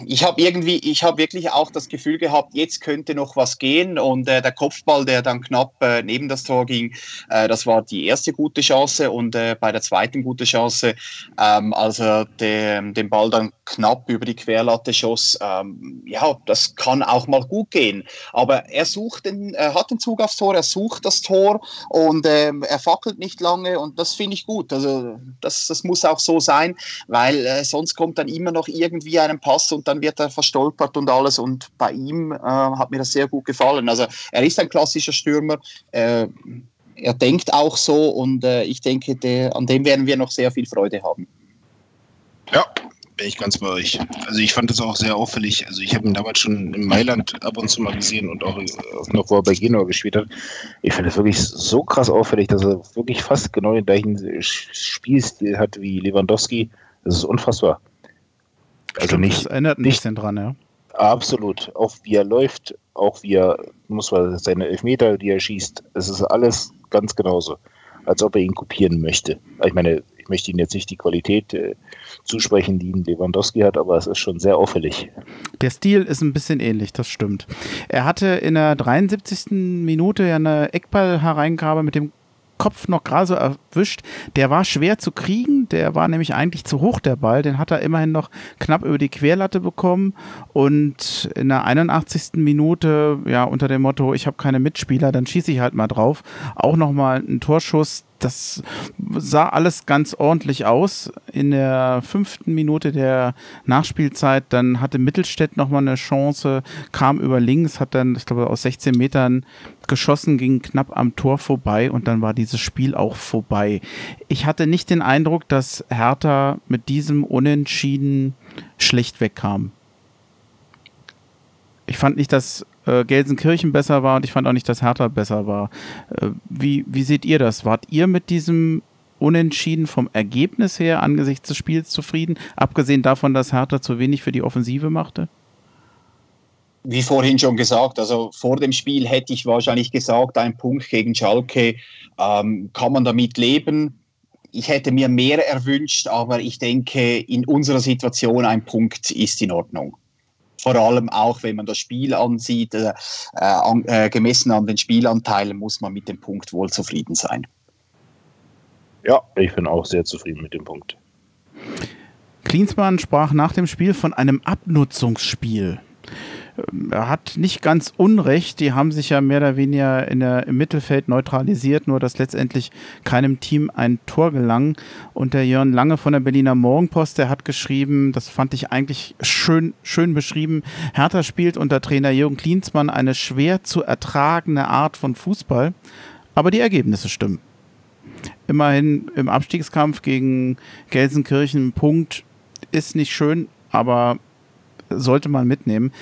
ich habe irgendwie, ich habe wirklich auch das Gefühl gehabt, jetzt könnte noch was gehen und äh, der Kopfball, der dann knapp äh, neben das Tor ging, äh, das war die erste gute Chance und äh, bei der zweiten gute Chance, ähm, als er de, den Ball dann knapp über die Querlatte schoss, ähm, ja, das kann auch mal gut gehen. Aber er sucht den, er hat den Zug aufs Tor, er sucht das Tor und ähm, er fackelt nicht lange und das finde ich gut. Also das, das muss auch so sein, weil äh, sonst kommt dann immer noch irgendwie ein Pass Pass und dann wird er verstolpert und alles. Und bei ihm äh, hat mir das sehr gut gefallen. Also er ist ein klassischer Stürmer. Äh, er denkt auch so und äh, ich denke, der, an dem werden wir noch sehr viel Freude haben. Ja, bin ich ganz bei euch. Also ich fand das auch sehr auffällig. Also ich habe ihn damals schon in Mailand ab und zu mal gesehen und auch noch, wo er bei Genua gespielt hat. Ich finde es wirklich so krass auffällig, dass er wirklich fast genau den gleichen Spielstil hat wie Lewandowski. Das ist unfassbar. Also Stimmt, nicht. Das erinnert ein nicht, bisschen dran, ja. Absolut. Auch wie er läuft, auch wie er, muss man seine Elfmeter, die er schießt, es ist alles ganz genauso. Als ob er ihn kopieren möchte. Ich meine, ich möchte ihm jetzt nicht die Qualität äh, zusprechen, die Lewandowski hat, aber es ist schon sehr auffällig. Der Stil ist ein bisschen ähnlich, das stimmt. Er hatte in der 73. Minute ja eine Eckball-Hereingabe mit dem Kopf noch gerade so erwischt. Der war schwer zu kriegen, der war nämlich eigentlich zu hoch, der Ball. Den hat er immerhin noch knapp über die Querlatte bekommen. Und in der 81. Minute, ja, unter dem Motto, ich habe keine Mitspieler, dann schieße ich halt mal drauf. Auch nochmal ein Torschuss, das sah alles ganz ordentlich aus. In der fünften Minute der Nachspielzeit, dann hatte Mittelstädt nochmal eine Chance, kam über links, hat dann, ich glaube, aus 16 Metern geschossen, ging knapp am Tor vorbei und dann war dieses Spiel auch vorbei. Ich hatte nicht den Eindruck, dass Hertha mit diesem Unentschieden schlecht wegkam. Ich fand nicht, dass äh, Gelsenkirchen besser war und ich fand auch nicht, dass Hertha besser war. Äh, wie, wie seht ihr das? Wart ihr mit diesem Unentschieden vom Ergebnis her angesichts des Spiels zufrieden, abgesehen davon, dass Hertha zu wenig für die Offensive machte? Wie vorhin schon gesagt, also vor dem Spiel hätte ich wahrscheinlich gesagt, ein Punkt gegen Schalke, ähm, kann man damit leben. Ich hätte mir mehr erwünscht, aber ich denke, in unserer Situation ein Punkt ist in Ordnung vor allem auch, wenn man das Spiel ansieht, äh, äh, gemessen an den Spielanteilen, muss man mit dem Punkt wohl zufrieden sein. Ja, ich bin auch sehr zufrieden mit dem Punkt. Klinsmann sprach nach dem Spiel von einem Abnutzungsspiel. Er hat nicht ganz Unrecht. Die haben sich ja mehr oder weniger in der, im Mittelfeld neutralisiert, nur dass letztendlich keinem Team ein Tor gelang. Und der Jörn Lange von der Berliner Morgenpost, der hat geschrieben, das fand ich eigentlich schön, schön beschrieben. Hertha spielt unter Trainer Jürgen Klinsmann eine schwer zu ertragende Art von Fußball, aber die Ergebnisse stimmen. immerhin im Abstiegskampf gegen Gelsenkirchen. Punkt ist nicht schön, aber sollte man mitnehmen.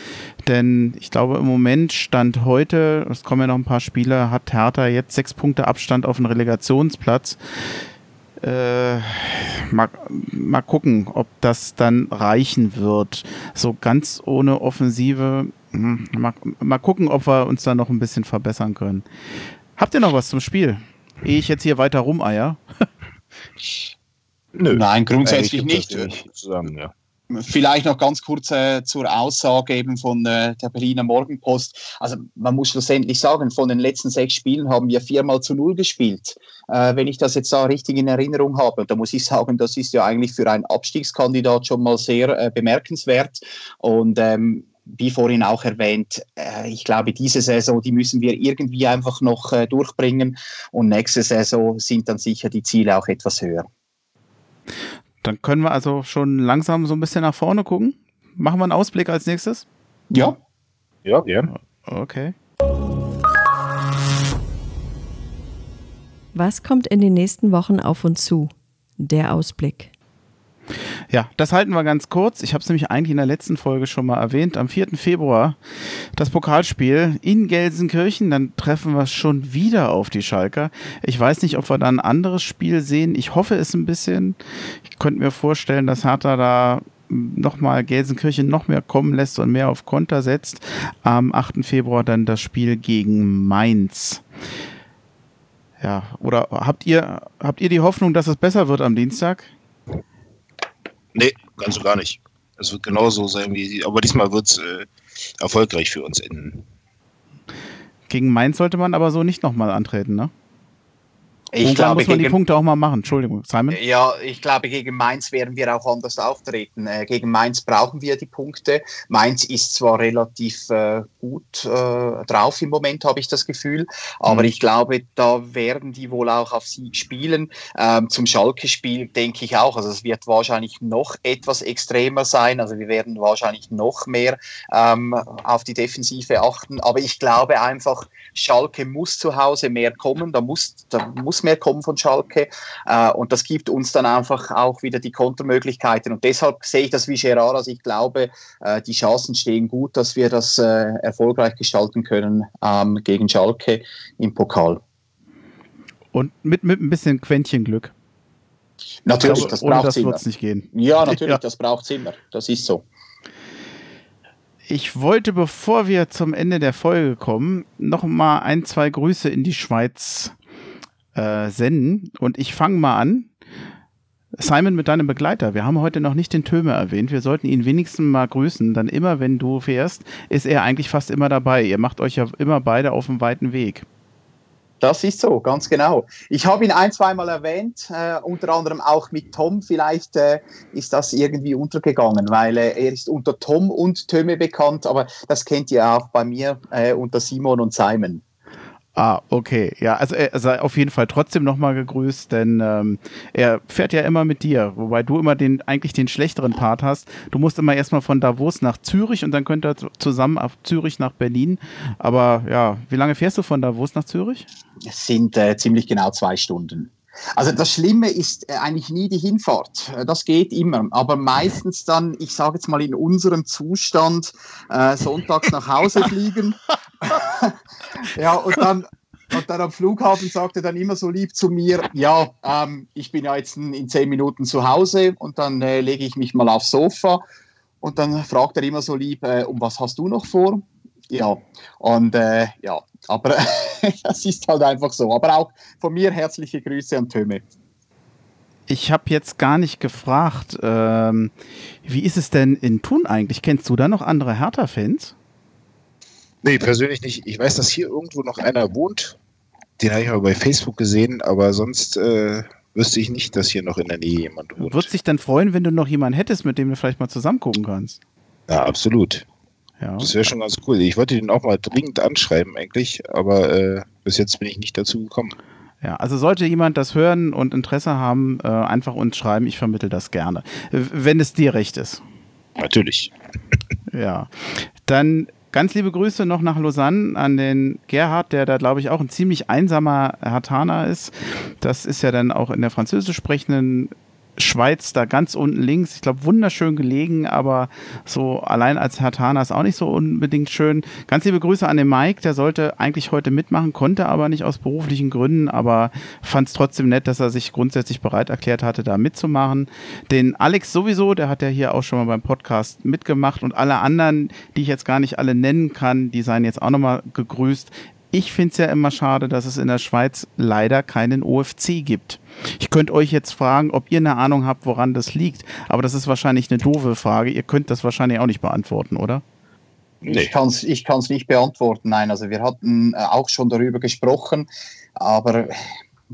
Denn ich glaube, im Moment stand heute, es kommen ja noch ein paar Spiele, hat Hertha jetzt sechs Punkte Abstand auf den Relegationsplatz. Äh, mal, mal gucken, ob das dann reichen wird. So ganz ohne Offensive. Hm, mal, mal gucken, ob wir uns da noch ein bisschen verbessern können. Habt ihr noch was zum Spiel? Ehe ich jetzt hier weiter rumeier? Nö. Nein, grundsätzlich nicht. nicht zusammen, ja. Vielleicht noch ganz kurz äh, zur Aussage eben von äh, der Berliner Morgenpost. Also man muss schlussendlich sagen, von den letzten sechs Spielen haben wir viermal zu null gespielt. Äh, wenn ich das jetzt da richtig in Erinnerung habe, da muss ich sagen, das ist ja eigentlich für einen Abstiegskandidat schon mal sehr äh, bemerkenswert. Und ähm, wie vorhin auch erwähnt, äh, ich glaube, diese Saison, die müssen wir irgendwie einfach noch äh, durchbringen. Und nächste Saison sind dann sicher die Ziele auch etwas höher. Dann können wir also schon langsam so ein bisschen nach vorne gucken. Machen wir einen Ausblick als nächstes? Ja, Ja, gern. Okay. Was kommt in den nächsten Wochen auf uns zu? Der Ausblick. Ja, das halten wir ganz kurz. Ich habe es nämlich eigentlich in der letzten Folge schon mal erwähnt. Am 4. Februar das Pokalspiel in Gelsenkirchen. Dann treffen wir schon wieder auf die Schalker. Ich weiß nicht, ob wir da ein anderes Spiel sehen. Ich hoffe es ein bisschen. Ich könnte mir vorstellen, dass Hertha da nochmal Gelsenkirchen noch mehr kommen lässt und mehr auf Konter setzt. Am 8. Februar dann das Spiel gegen Mainz. Ja, oder habt ihr, habt ihr die Hoffnung, dass es besser wird am Dienstag? Nee, ganz und gar nicht. Es wird genauso sein wie sie, aber diesmal wird es äh, erfolgreich für uns enden. Gegen Mainz sollte man aber so nicht nochmal antreten, ne? Ich Irgendwann glaube, muss man die gegen, Punkte auch mal machen. Entschuldigung, Simon. Ja, ich glaube, gegen Mainz werden wir auch anders auftreten. Äh, gegen Mainz brauchen wir die Punkte. Mainz ist zwar relativ äh, gut äh, drauf im Moment, habe ich das Gefühl, aber Mhm. ich glaube, da werden die wohl auch auf Sieg spielen. Ähm, zum Schalke-Spiel denke ich auch. Also es wird wahrscheinlich noch etwas extremer sein. Also wir werden wahrscheinlich noch mehr ähm, auf die Defensive achten. Aber ich glaube einfach, Schalke muss zu Hause mehr kommen. Da muss, da muss mehr kommen von Schalke. Äh, und das gibt uns dann einfach auch wieder die Kontermöglichkeiten. Und deshalb sehe ich das wie Gerard. Also ich glaube, äh, die Chancen stehen gut, dass wir das äh, erfolgreich gestalten können ähm, gegen Schalke im Pokal. Und mit, mit ein bisschen Quäntchen Glück. Natürlich, Aber das braucht das es nicht gehen. Ja, natürlich, Ja. das braucht immer. Das ist so. Ich wollte, bevor wir zum Ende der Folge kommen, noch mal ein, zwei Grüße in die Schweiz äh, senden. Und ich fange mal an. Simon mit deinem Begleiter. Wir haben heute noch nicht den Töme erwähnt. Wir sollten ihn wenigstens mal grüßen. Dann immer, wenn du fährst, ist er eigentlich fast immer dabei. Ihr macht euch ja immer beide auf dem weiten Weg. Das ist so, ganz genau. Ich habe ihn ein, zweimal erwähnt, äh, unter anderem auch mit Tom. Vielleicht äh, ist das irgendwie untergegangen, weil äh, er ist unter Tom und Töme bekannt, aber das kennt ihr auch bei mir äh, unter Simon und Simon. Ah, okay. Ja, also er sei auf jeden Fall trotzdem nochmal gegrüßt, denn ähm, er fährt ja immer mit dir, wobei du immer den eigentlich den schlechteren Part hast. Du musst immer erstmal von Davos nach Zürich und dann könnt ihr zusammen auf Zürich nach Berlin. Aber ja, wie lange fährst du von Davos nach Zürich? Es sind äh, ziemlich genau zwei Stunden. Also das Schlimme ist äh, eigentlich nie die Hinfahrt. Äh, Das geht immer. Aber meistens dann, ich sage jetzt mal in unserem Zustand, äh, sonntags nach Hause fliegen. ja, und dann, und dann am Flughafen sagt er dann immer so lieb zu mir, ja, ähm, ich bin ja jetzt in, in zehn Minuten zu Hause und dann äh, lege ich mich mal aufs Sofa. Und dann fragt er immer so lieb, äh, um was hast du noch vor? Ja, und äh, ja, aber das ist halt einfach so. Aber auch von mir herzliche Grüße an Töme. Ich habe jetzt gar nicht gefragt, ähm, wie ist es denn in Thun eigentlich? Kennst du da noch andere Hertha-Fans? Nee, persönlich nicht. Ich weiß, dass hier irgendwo noch einer wohnt. Den habe ich aber bei Facebook gesehen, aber sonst äh, wüsste ich nicht, dass hier noch in der Nähe jemand wohnt. Würdest dich dann freuen, wenn du noch jemanden hättest, mit dem du vielleicht mal zusammen gucken kannst? Ja, absolut. Ja. Das wäre schon ganz cool. Ich wollte den auch mal dringend anschreiben eigentlich, aber äh, bis jetzt bin ich nicht dazu gekommen. Ja, also sollte jemand das hören und Interesse haben, äh, einfach uns schreiben. Ich vermittel das gerne, wenn es dir recht ist. Natürlich. Ja, dann ganz liebe Grüße noch nach Lausanne an den Gerhard, der da, glaube ich, auch ein ziemlich einsamer Hartaner ist. Das ist ja dann auch in der französisch sprechenden Schweiz da ganz unten links. Ich glaube, wunderschön gelegen, aber so allein als Hertaner ist auch nicht so unbedingt schön. Ganz liebe Grüße an den Mike, der sollte eigentlich heute mitmachen, konnte aber nicht aus beruflichen Gründen, aber fand es trotzdem nett, dass er sich grundsätzlich bereit erklärt hatte, da mitzumachen. Den Alex sowieso, der hat ja hier auch schon mal beim Podcast mitgemacht und alle anderen, die ich jetzt gar nicht alle nennen kann, die seien jetzt auch nochmal gegrüßt. Ich finde es ja immer schade, dass es in der Schweiz leider keinen OFC gibt. Ich könnte euch jetzt fragen, ob ihr eine Ahnung habt, woran das liegt, aber das ist wahrscheinlich eine doofe Frage. Ihr könnt das wahrscheinlich auch nicht beantworten, oder? Nee. Ich kann es ich kann's nicht beantworten, nein. Also wir hatten äh, auch schon darüber gesprochen, aber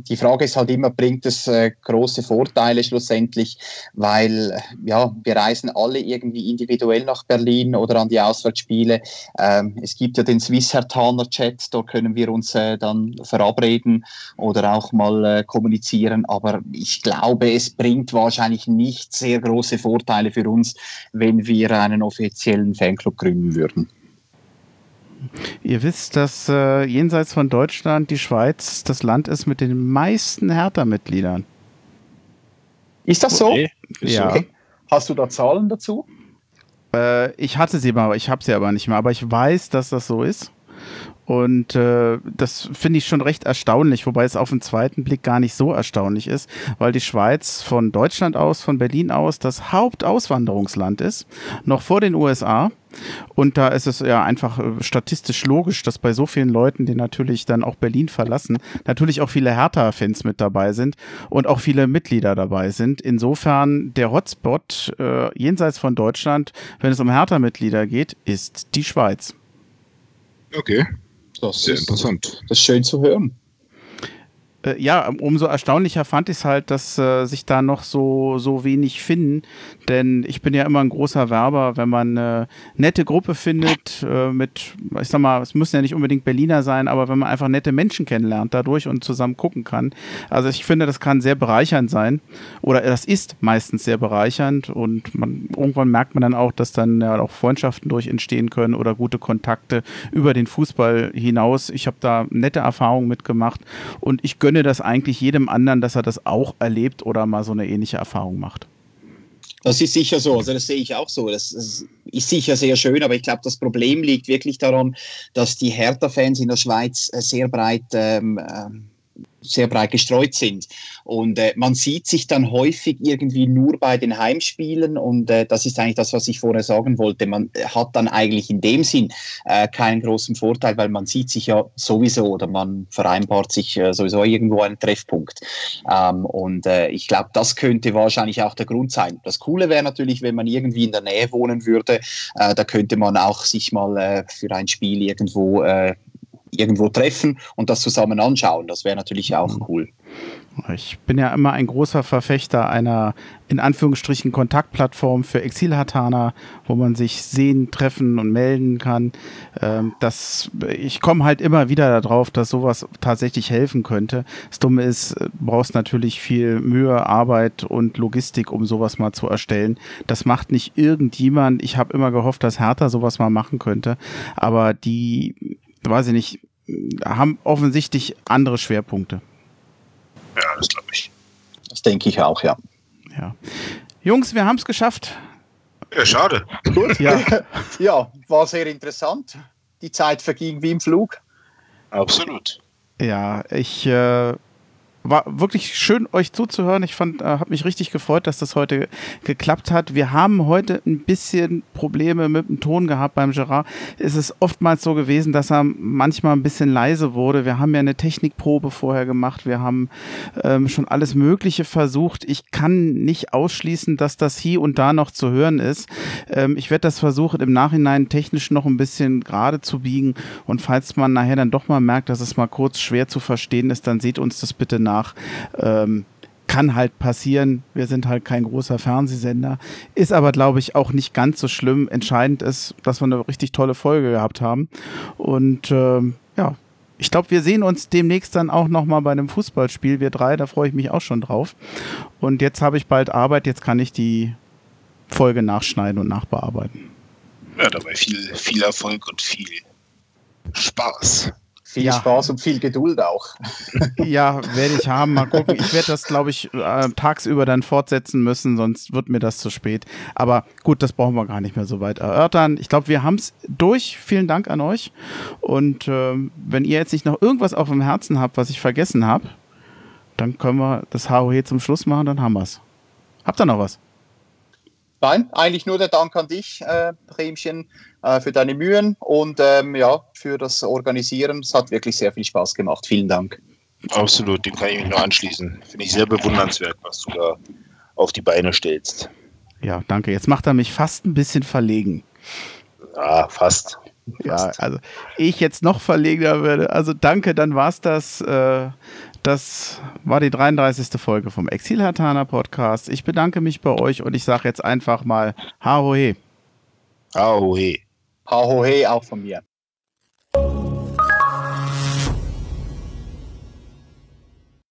die Frage ist halt immer, bringt es äh, große Vorteile schlussendlich, weil ja, wir reisen alle irgendwie individuell nach Berlin oder an die Auswärtsspiele. Ähm, es gibt ja den Swiss Hertaner Chat, dort können wir uns äh, dann verabreden oder auch mal äh, kommunizieren. Aber ich glaube, es bringt wahrscheinlich nicht sehr große Vorteile für uns, wenn wir einen offiziellen Fanclub gründen würden. Ihr wisst, dass äh, jenseits von Deutschland die Schweiz das Land ist mit den meisten Hertha-Mitgliedern. Ist das so? Okay. Ja. Okay. Hast du da Zahlen dazu? Äh, ich hatte sie mal, ich habe sie aber nicht mehr. Aber ich weiß, dass das so ist. Und äh, das finde ich schon recht erstaunlich, wobei es auf den zweiten Blick gar nicht so erstaunlich ist, weil die Schweiz von Deutschland aus, von Berlin aus das Hauptauswanderungsland ist, noch vor den USA. Und da ist es ja einfach äh, statistisch logisch, dass bei so vielen Leuten, die natürlich dann auch Berlin verlassen, natürlich auch viele Hertha-Fans mit dabei sind und auch viele Mitglieder dabei sind. Insofern der Hotspot äh, jenseits von Deutschland, wenn es um Hertha-Mitglieder geht, ist die Schweiz. Okay. Das Sehr ist, interessant. Das ist schön zu hören. Äh, ja, umso erstaunlicher fand ich es halt, dass äh, sich da noch so, so wenig finden. Denn ich bin ja immer ein großer Werber, wenn man eine nette Gruppe findet, äh, mit, ich sag mal, es müssen ja nicht unbedingt Berliner sein, aber wenn man einfach nette Menschen kennenlernt dadurch und zusammen gucken kann. Also ich finde, das kann sehr bereichernd sein. Oder das ist meistens sehr bereichernd und man, irgendwann merkt man dann auch, dass dann ja auch Freundschaften durch entstehen können oder gute Kontakte über den Fußball hinaus. Ich habe da nette Erfahrungen mitgemacht und ich gönne gönne das eigentlich jedem anderen, dass er das auch erlebt oder mal so eine ähnliche Erfahrung macht. Das ist sicher so, also das sehe ich auch so. Das, ist sicher sehr schön, aber ich glaube, das Problem liegt wirklich daran, dass die Hertha-Fans in der Schweiz äh, sehr breit ähm, ähm sehr breit gestreut sind. Und äh, man sieht sich dann häufig irgendwie nur bei den Heimspielen und äh, das ist eigentlich das, was ich vorher sagen wollte. Man hat dann eigentlich in dem Sinn äh, keinen großen Vorteil, weil man sieht sich ja sowieso oder man vereinbart sich äh, sowieso irgendwo einen Treffpunkt. Ähm, und äh, ich glaube, das könnte wahrscheinlich auch der Grund sein. Das Coole wäre natürlich, wenn man irgendwie in der Nähe wohnen würde, äh, da könnte man auch sich mal äh, für ein Spiel irgendwo äh, irgendwo treffen und das zusammen anschauen. Das wäre natürlich auch mhm. cool. Ich bin ja immer ein großer Verfechter einer in Anführungsstrichen Kontaktplattform für Exilhartaner, wo man sich sehen, treffen und melden kann. Ähm, das, ich komme halt immer wieder darauf, dass sowas tatsächlich helfen könnte. Das Dumme ist, du brauchst natürlich viel Mühe, Arbeit und Logistik, um sowas mal zu erstellen. Das macht nicht irgendjemand. Ich habe immer gehofft, dass Hertha sowas mal machen könnte. Aber die weiß ich nicht, haben offensichtlich andere Schwerpunkte. Ja, das glaube ich. Das denke ich auch, ja. Ja. Jungs, wir haben es geschafft. Ja, schade. Gut. Ja. ja, war sehr interessant. Die Zeit verging wie im Flug. Absolut. Ja, ich äh, war wirklich schön, euch zuzuhören. Ich fand, äh, habe mich richtig gefreut, dass das heute geklappt hat. Wir haben heute ein bisschen Probleme mit dem Ton gehabt beim Gerard. Es ist oftmals so gewesen, dass er manchmal ein bisschen leise wurde. Wir haben ja eine Technikprobe vorher gemacht. Wir haben ähm, schon alles Mögliche versucht. Ich kann nicht ausschließen, dass das hier und da noch zu hören ist. Ähm, ich werde das versuchen, im Nachhinein technisch noch ein bisschen gerade zu biegen. Und falls man nachher dann doch mal merkt, dass es mal kurz schwer zu verstehen ist, dann seht uns das bitte nach nach. Ähm, kann halt passieren. Wir sind halt kein großer Fernsehsender. Ist aber, glaube ich, auch nicht ganz so schlimm. Entscheidend ist, dass wir eine richtig tolle Folge gehabt haben. Und ähm, ja, ich glaube, wir sehen uns demnächst dann auch nochmal bei einem Fußballspiel. Wir drei, da freue ich mich auch schon drauf. Und jetzt habe ich bald Arbeit, jetzt kann ich die Folge nachschneiden und nachbearbeiten. Ja, dabei viel, viel Erfolg und viel Spaß. Viel Ja. Spaß und viel Geduld auch. Ja, werde ich haben. Mal gucken. Ich werde das, glaube ich, äh, tagsüber dann fortsetzen müssen, sonst wird mir das zu spät. Aber gut, das brauchen wir gar nicht mehr so weit erörtern. Ich glaube, wir haben es durch. Vielen Dank an euch. Und ähm, wenn ihr jetzt nicht noch irgendwas auf dem Herzen habt, was ich vergessen habe, dann können wir das HOH zum Schluss machen, dann haben wir's. Habt ihr noch was? Nein, eigentlich nur der Dank an dich, äh, Bremchen, äh, für deine Mühen und ähm, ja, für das Organisieren. Es hat wirklich sehr viel Spaß gemacht. Vielen Dank. Absolut, dem kann ich mich nur anschließen. Finde ich sehr bewundernswert, was du da auf die Beine stellst. Ja, danke. Jetzt macht er mich fast ein bisschen verlegen. Ja, fast. Ja, also ich jetzt noch verlegener würde. Also danke, dann war's das. Äh, das war die 33. Folge vom Exil Hatana Podcast. Ich bedanke mich bei euch und ich sage jetzt einfach mal Harohe. Ahohe. Hahohe auch von mir.